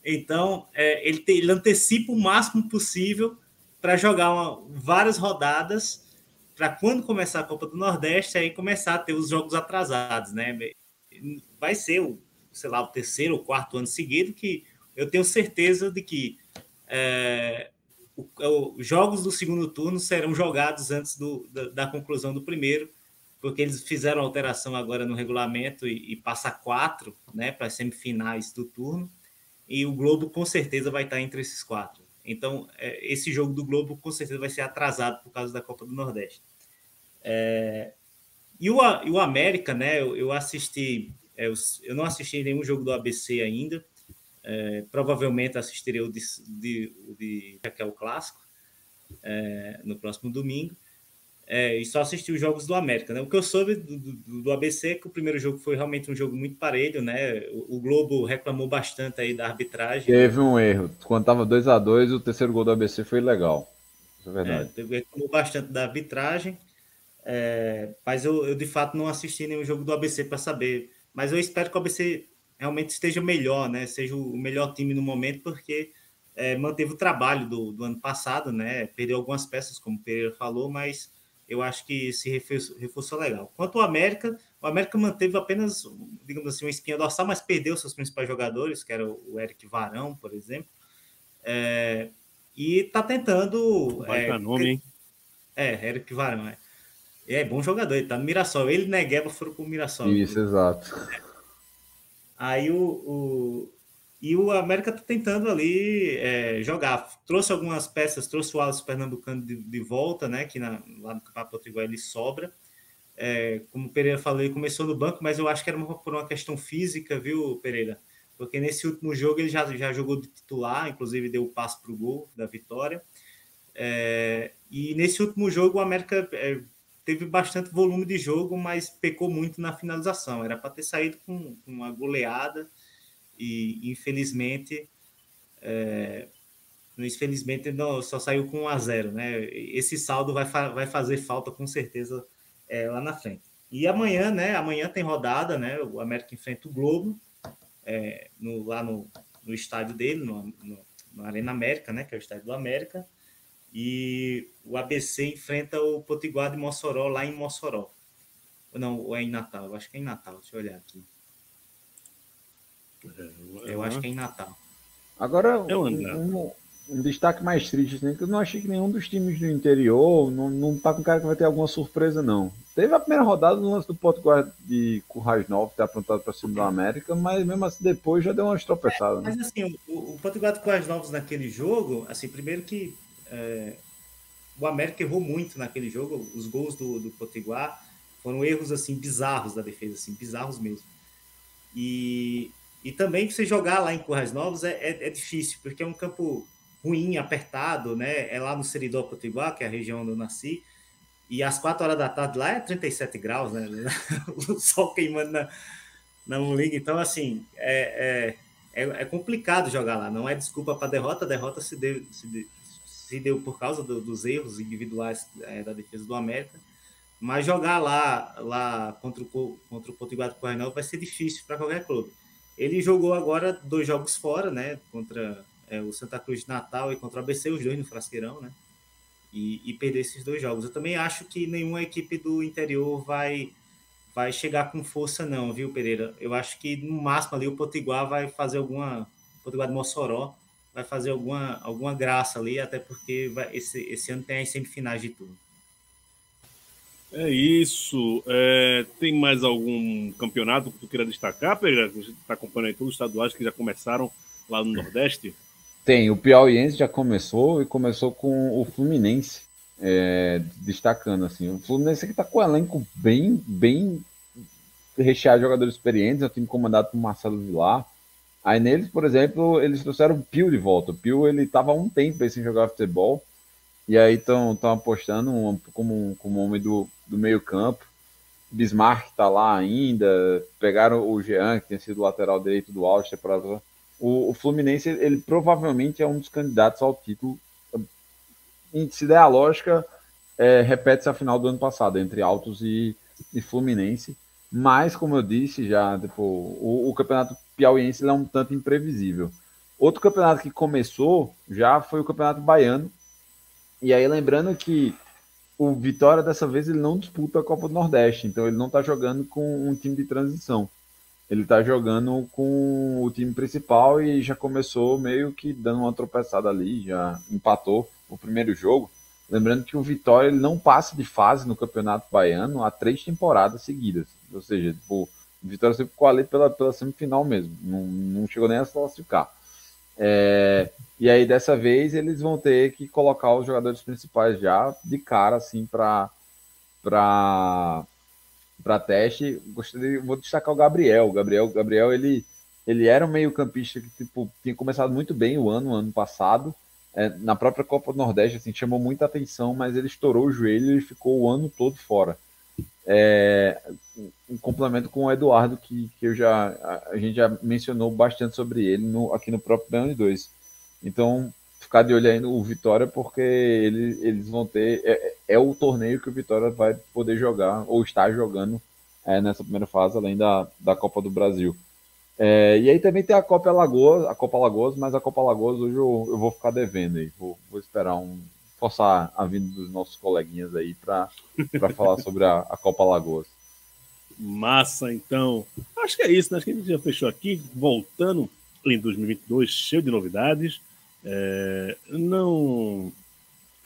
Então, é, ele, te, ele antecipa o máximo possível para jogar uma, várias rodadas para quando começar a Copa do Nordeste, aí começar a ter os jogos atrasados, né? Vai ser o, sei lá, o terceiro ou quarto ano seguido que eu tenho certeza de que é, os jogos do segundo turno serão jogados antes do, da, da conclusão do primeiro, porque eles fizeram alteração agora no regulamento e, e passa quatro né, para as semifinais do turno, e o Globo com certeza vai estar entre esses quatro. Então, é, esse jogo do Globo com certeza vai ser atrasado por causa da Copa do Nordeste. É, e, o, e o América, né? Eu, eu assisti, é, eu, eu, não assisti nenhum jogo do ABC ainda. É, provavelmente assistirei o de, de, de, é o clássico é, no próximo domingo é, e só assisti os jogos do América. Né? O que eu soube do, do, do, ABC é que o primeiro jogo foi realmente um jogo muito parelho, né? O, o Globo reclamou bastante aí da arbitragem. Teve um erro. Quando estava 2 a 2 o terceiro gol do ABC foi legal. Isso é verdade. É, reclamou bastante da arbitragem. É, mas eu, eu, de fato não assisti nenhum jogo do ABC para saber. Mas eu espero que o ABC realmente esteja melhor, né? Seja o melhor time no momento, porque é, manteve o trabalho do, do ano passado, né? Perdeu algumas peças, como o Pereira falou, mas eu acho que se reforçou, reforçou legal. Quanto ao América, o América manteve apenas, digamos assim, uma espinha dorsal, mas perdeu seus principais jogadores, que era o Eric Varão, por exemplo. É, e está tentando. Vai é, nome, hein? É, Eric Varão, é. É bom jogador, ele tá no Mirassol. Ele e Negueba foram pro Mirassol. Isso, exato. Aí o, o, e o América está tentando ali é, jogar. Trouxe algumas peças, trouxe o Alisson Pernambucano de, de volta, né? Que na, lá no Campeonato Potiguar ele sobra. É, como o Pereira falou, ele começou no banco, mas eu acho que era uma, por uma questão física, viu, Pereira? Porque nesse último jogo ele já, já jogou de titular, inclusive deu o passo para o gol da vitória. É, e nesse último jogo o América é, teve bastante volume de jogo, mas pecou muito na finalização. Era para ter saído com, com uma goleada e infelizmente é, infelizmente não, só saiu com 1 a 0 né? Esse saldo vai, fa vai fazer falta com certeza é, lá na frente. E amanhã, né? Amanhã tem rodada, né? O América enfrenta o Globo é, no, lá no, no estádio dele, no, no, no, Arena América, né? Que é o estádio do América. E o ABC enfrenta o Potiguar de Mossoró lá em Mossoró. Não, ou é em Natal? Acho que é em Natal. Deixa eu olhar aqui. É, eu acho que é em Natal. Agora, um, um, destaque mais triste, assim, que eu não achei que nenhum dos times do interior não, não tá com cara que vai ter alguma surpresa, não. Teve a primeira rodada no lance do Potiguar de Currais Novo, ter aprontado para cima da América, mas mesmo assim depois já deu uma estropeçada. É, mas né? assim, o, o Potiguar de Currais Novos naquele jogo, assim, primeiro que é, o América errou muito naquele jogo, os gols do, do Potiguar Foram erros assim bizarros da defesa, assim, bizarros mesmo. E, e também você jogar lá em Currais Novos é, é, é difícil, porque é um campo ruim, apertado, né? É lá no Seridó Potiguar, que é a região onde eu nasci. E às quatro horas da tarde lá é 37 graus, né? o sol queimando na, na liga. Então, assim, é, é, é, é, complicado jogar lá. Não é desculpa para derrota. A derrota se deu, se deu, se deu por causa do, dos erros individuais é, da defesa do América. Mas jogar lá, lá contra o, contra o Potiguar do Correnal vai ser difícil para qualquer clube. Ele jogou agora dois jogos fora, né? Contra é, o Santa Cruz de Natal e contra o ABC, os dois no Frasqueirão, né? E, e perder esses dois jogos. Eu também acho que nenhuma equipe do interior vai vai chegar com força, não, viu, Pereira? Eu acho que no máximo ali o Potiguar vai fazer alguma. O Potiguar de Mossoró vai fazer alguma, alguma graça ali, até porque vai, esse, esse ano tem as semifinais de tudo. É isso. É, tem mais algum campeonato que tu queira destacar, Pereira? Você está acompanhando aí todos os estaduais que já começaram lá no Nordeste? Tem, o Piauiense já começou e começou com o Fluminense, é, destacando assim. O Fluminense que está com um elenco bem, bem recheado de jogadores experientes, é um time comandado por Marcelo Vilar. Aí neles, por exemplo, eles trouxeram o Pio de volta. O Pio ele estava há um tempo sem jogar futebol. E aí estão apostando um, como, como homem do, do meio campo. Bismarck está lá ainda. Pegaram o Jean, que tinha sido lateral direito do Alster, para o, o Fluminense, ele provavelmente é um dos candidatos ao título. Se der a lógica, é, repete-se a final do ano passado, entre Altos e, e Fluminense. Mas, como eu disse já, tipo, o, o campeonato piauiense é um tanto imprevisível. Outro campeonato que começou já foi o campeonato baiano. E aí, lembrando que o Vitória, dessa vez, ele não disputa a Copa do Nordeste. Então, ele não está jogando com um time de transição ele tá jogando com o time principal e já começou meio que dando uma tropeçada ali, já empatou o primeiro jogo. Lembrando que o Vitória ele não passa de fase no Campeonato Baiano há três temporadas seguidas. Ou seja, tipo, o Vitória sempre ficou ali pela, pela semifinal mesmo, não, não chegou nem a se classificar. É, e aí dessa vez eles vão ter que colocar os jogadores principais já de cara assim para para teste, gostaria, vou destacar o Gabriel. O Gabriel, Gabriel ele, ele era um meio-campista que tipo, tinha começado muito bem o ano, ano passado. É, na própria Copa do Nordeste, assim, chamou muita atenção, mas ele estourou o joelho e ficou o ano todo fora. É, um complemento com o Eduardo, que, que eu já, a, a gente já mencionou bastante sobre ele no, aqui no próprio Beyond 2. Então, ficar de olho aí no Vitória, porque ele, eles vão ter. É, é, o torneio que o Vitória vai poder jogar, ou está jogando é, nessa primeira fase, além da, da Copa do Brasil. É, e aí também tem a Copa Alagoas, a Copa Alagoas, mas a Copa Alagoas hoje eu, eu vou ficar devendo aí. Vou, vou esperar um. Forçar a vinda dos nossos coleguinhas aí para falar sobre a, a Copa Alagoas. Massa, então. Acho que é isso, né? Acho que a gente já fechou aqui, voltando em 2022, cheio de novidades. É, não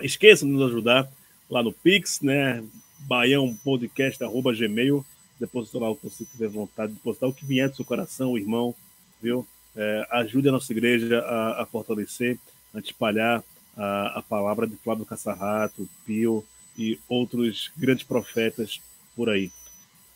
esqueçam de nos ajudar lá no Pix, né? Baião Podcast, arroba Gmail. Depositar o que você tiver vontade de depositar, o que vier do seu coração, irmão, viu? É, ajude a nossa igreja a, a fortalecer, a espalhar a, a, palavra de Flávio Caçarrato, Pio e outros grandes profetas por aí.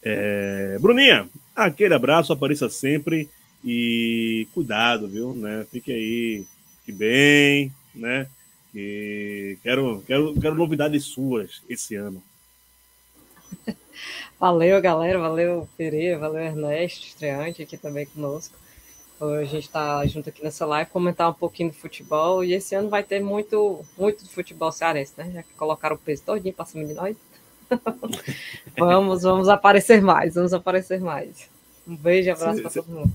É, Bruninha, aquele abraço, apareça sempre e cuidado, viu? Né? Fique aí fique bem, né? E quero, quero, quero novidades suas esse ano. Valeu, galera. Valeu, Pereira. Valeu, Ernesto, estreante aqui também conosco. Hoje a gente está junto aqui nessa live, comentar um pouquinho do futebol. E esse ano vai ter muito, muito de futebol cearense, né? Já que colocaram o peso todinho para cima de nós. vamos, vamos aparecer mais, vamos aparecer mais. Um beijo e abraço para todo mundo.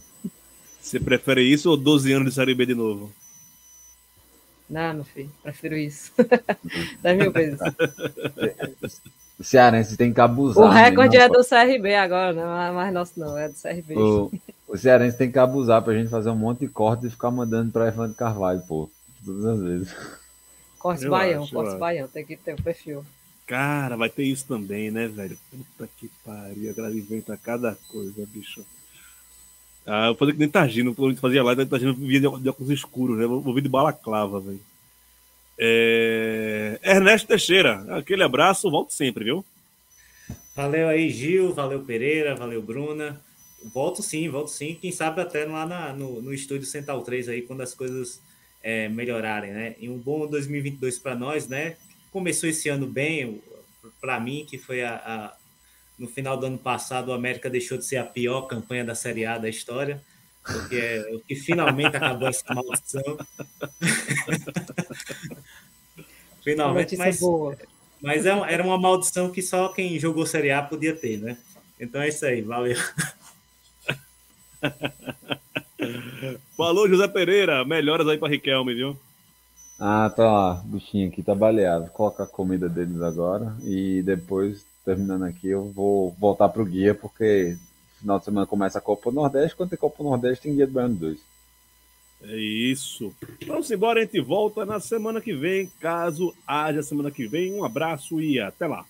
Você prefere isso ou 12 anos de Série B de novo? Não, meu filho, prefiro isso. 10 mil vezes. O Cearense tem que abusar. O recorde é do CRB agora, não é mais nosso, não, é do CRB. O, o Cearense tem que abusar pra gente fazer um monte de corte e ficar mandando pra Evandro Carvalho, pô. Todas as vezes. Corte eu baião, acho, corte baião, tem que ter o perfil. Cara, vai ter isso também, né, velho? Puta que pariu, a galera inventa cada coisa, bicho. Ah, eu fazia que nem Targino, quando a gente fazia live, Targino via de, de óculos escuros, né? Vou vir de balaclava, velho. É... Ernesto Teixeira, aquele abraço, volto sempre, viu? Valeu aí, Gil, valeu Pereira, valeu Bruna. Volto sim, volto sim. Quem sabe até lá na, no, no estúdio Central 3 aí, quando as coisas é, melhorarem, né? E um bom 2022 para nós, né? Começou esse ano bem, para mim, que foi a, a, no final do ano passado, o América deixou de ser a pior campanha da Série A da história, porque é o que finalmente acabou essa maldição. finalmente, mas, boa. mas é, era uma maldição que só quem jogou Série A podia ter, né? Então é isso aí, valeu. Falou, José Pereira. Melhoras aí para Riquelme, viu? Ah, tá lá. Bichinho aqui tá baleado. Coloca a comida deles agora. E depois, terminando aqui, eu vou voltar pro guia, porque final de semana começa a Copa Nordeste. Quando tem Copa Nordeste, tem guia do Baiano 2. É isso. Vamos embora, a gente volta na semana que vem, caso haja semana que vem. Um abraço e até lá.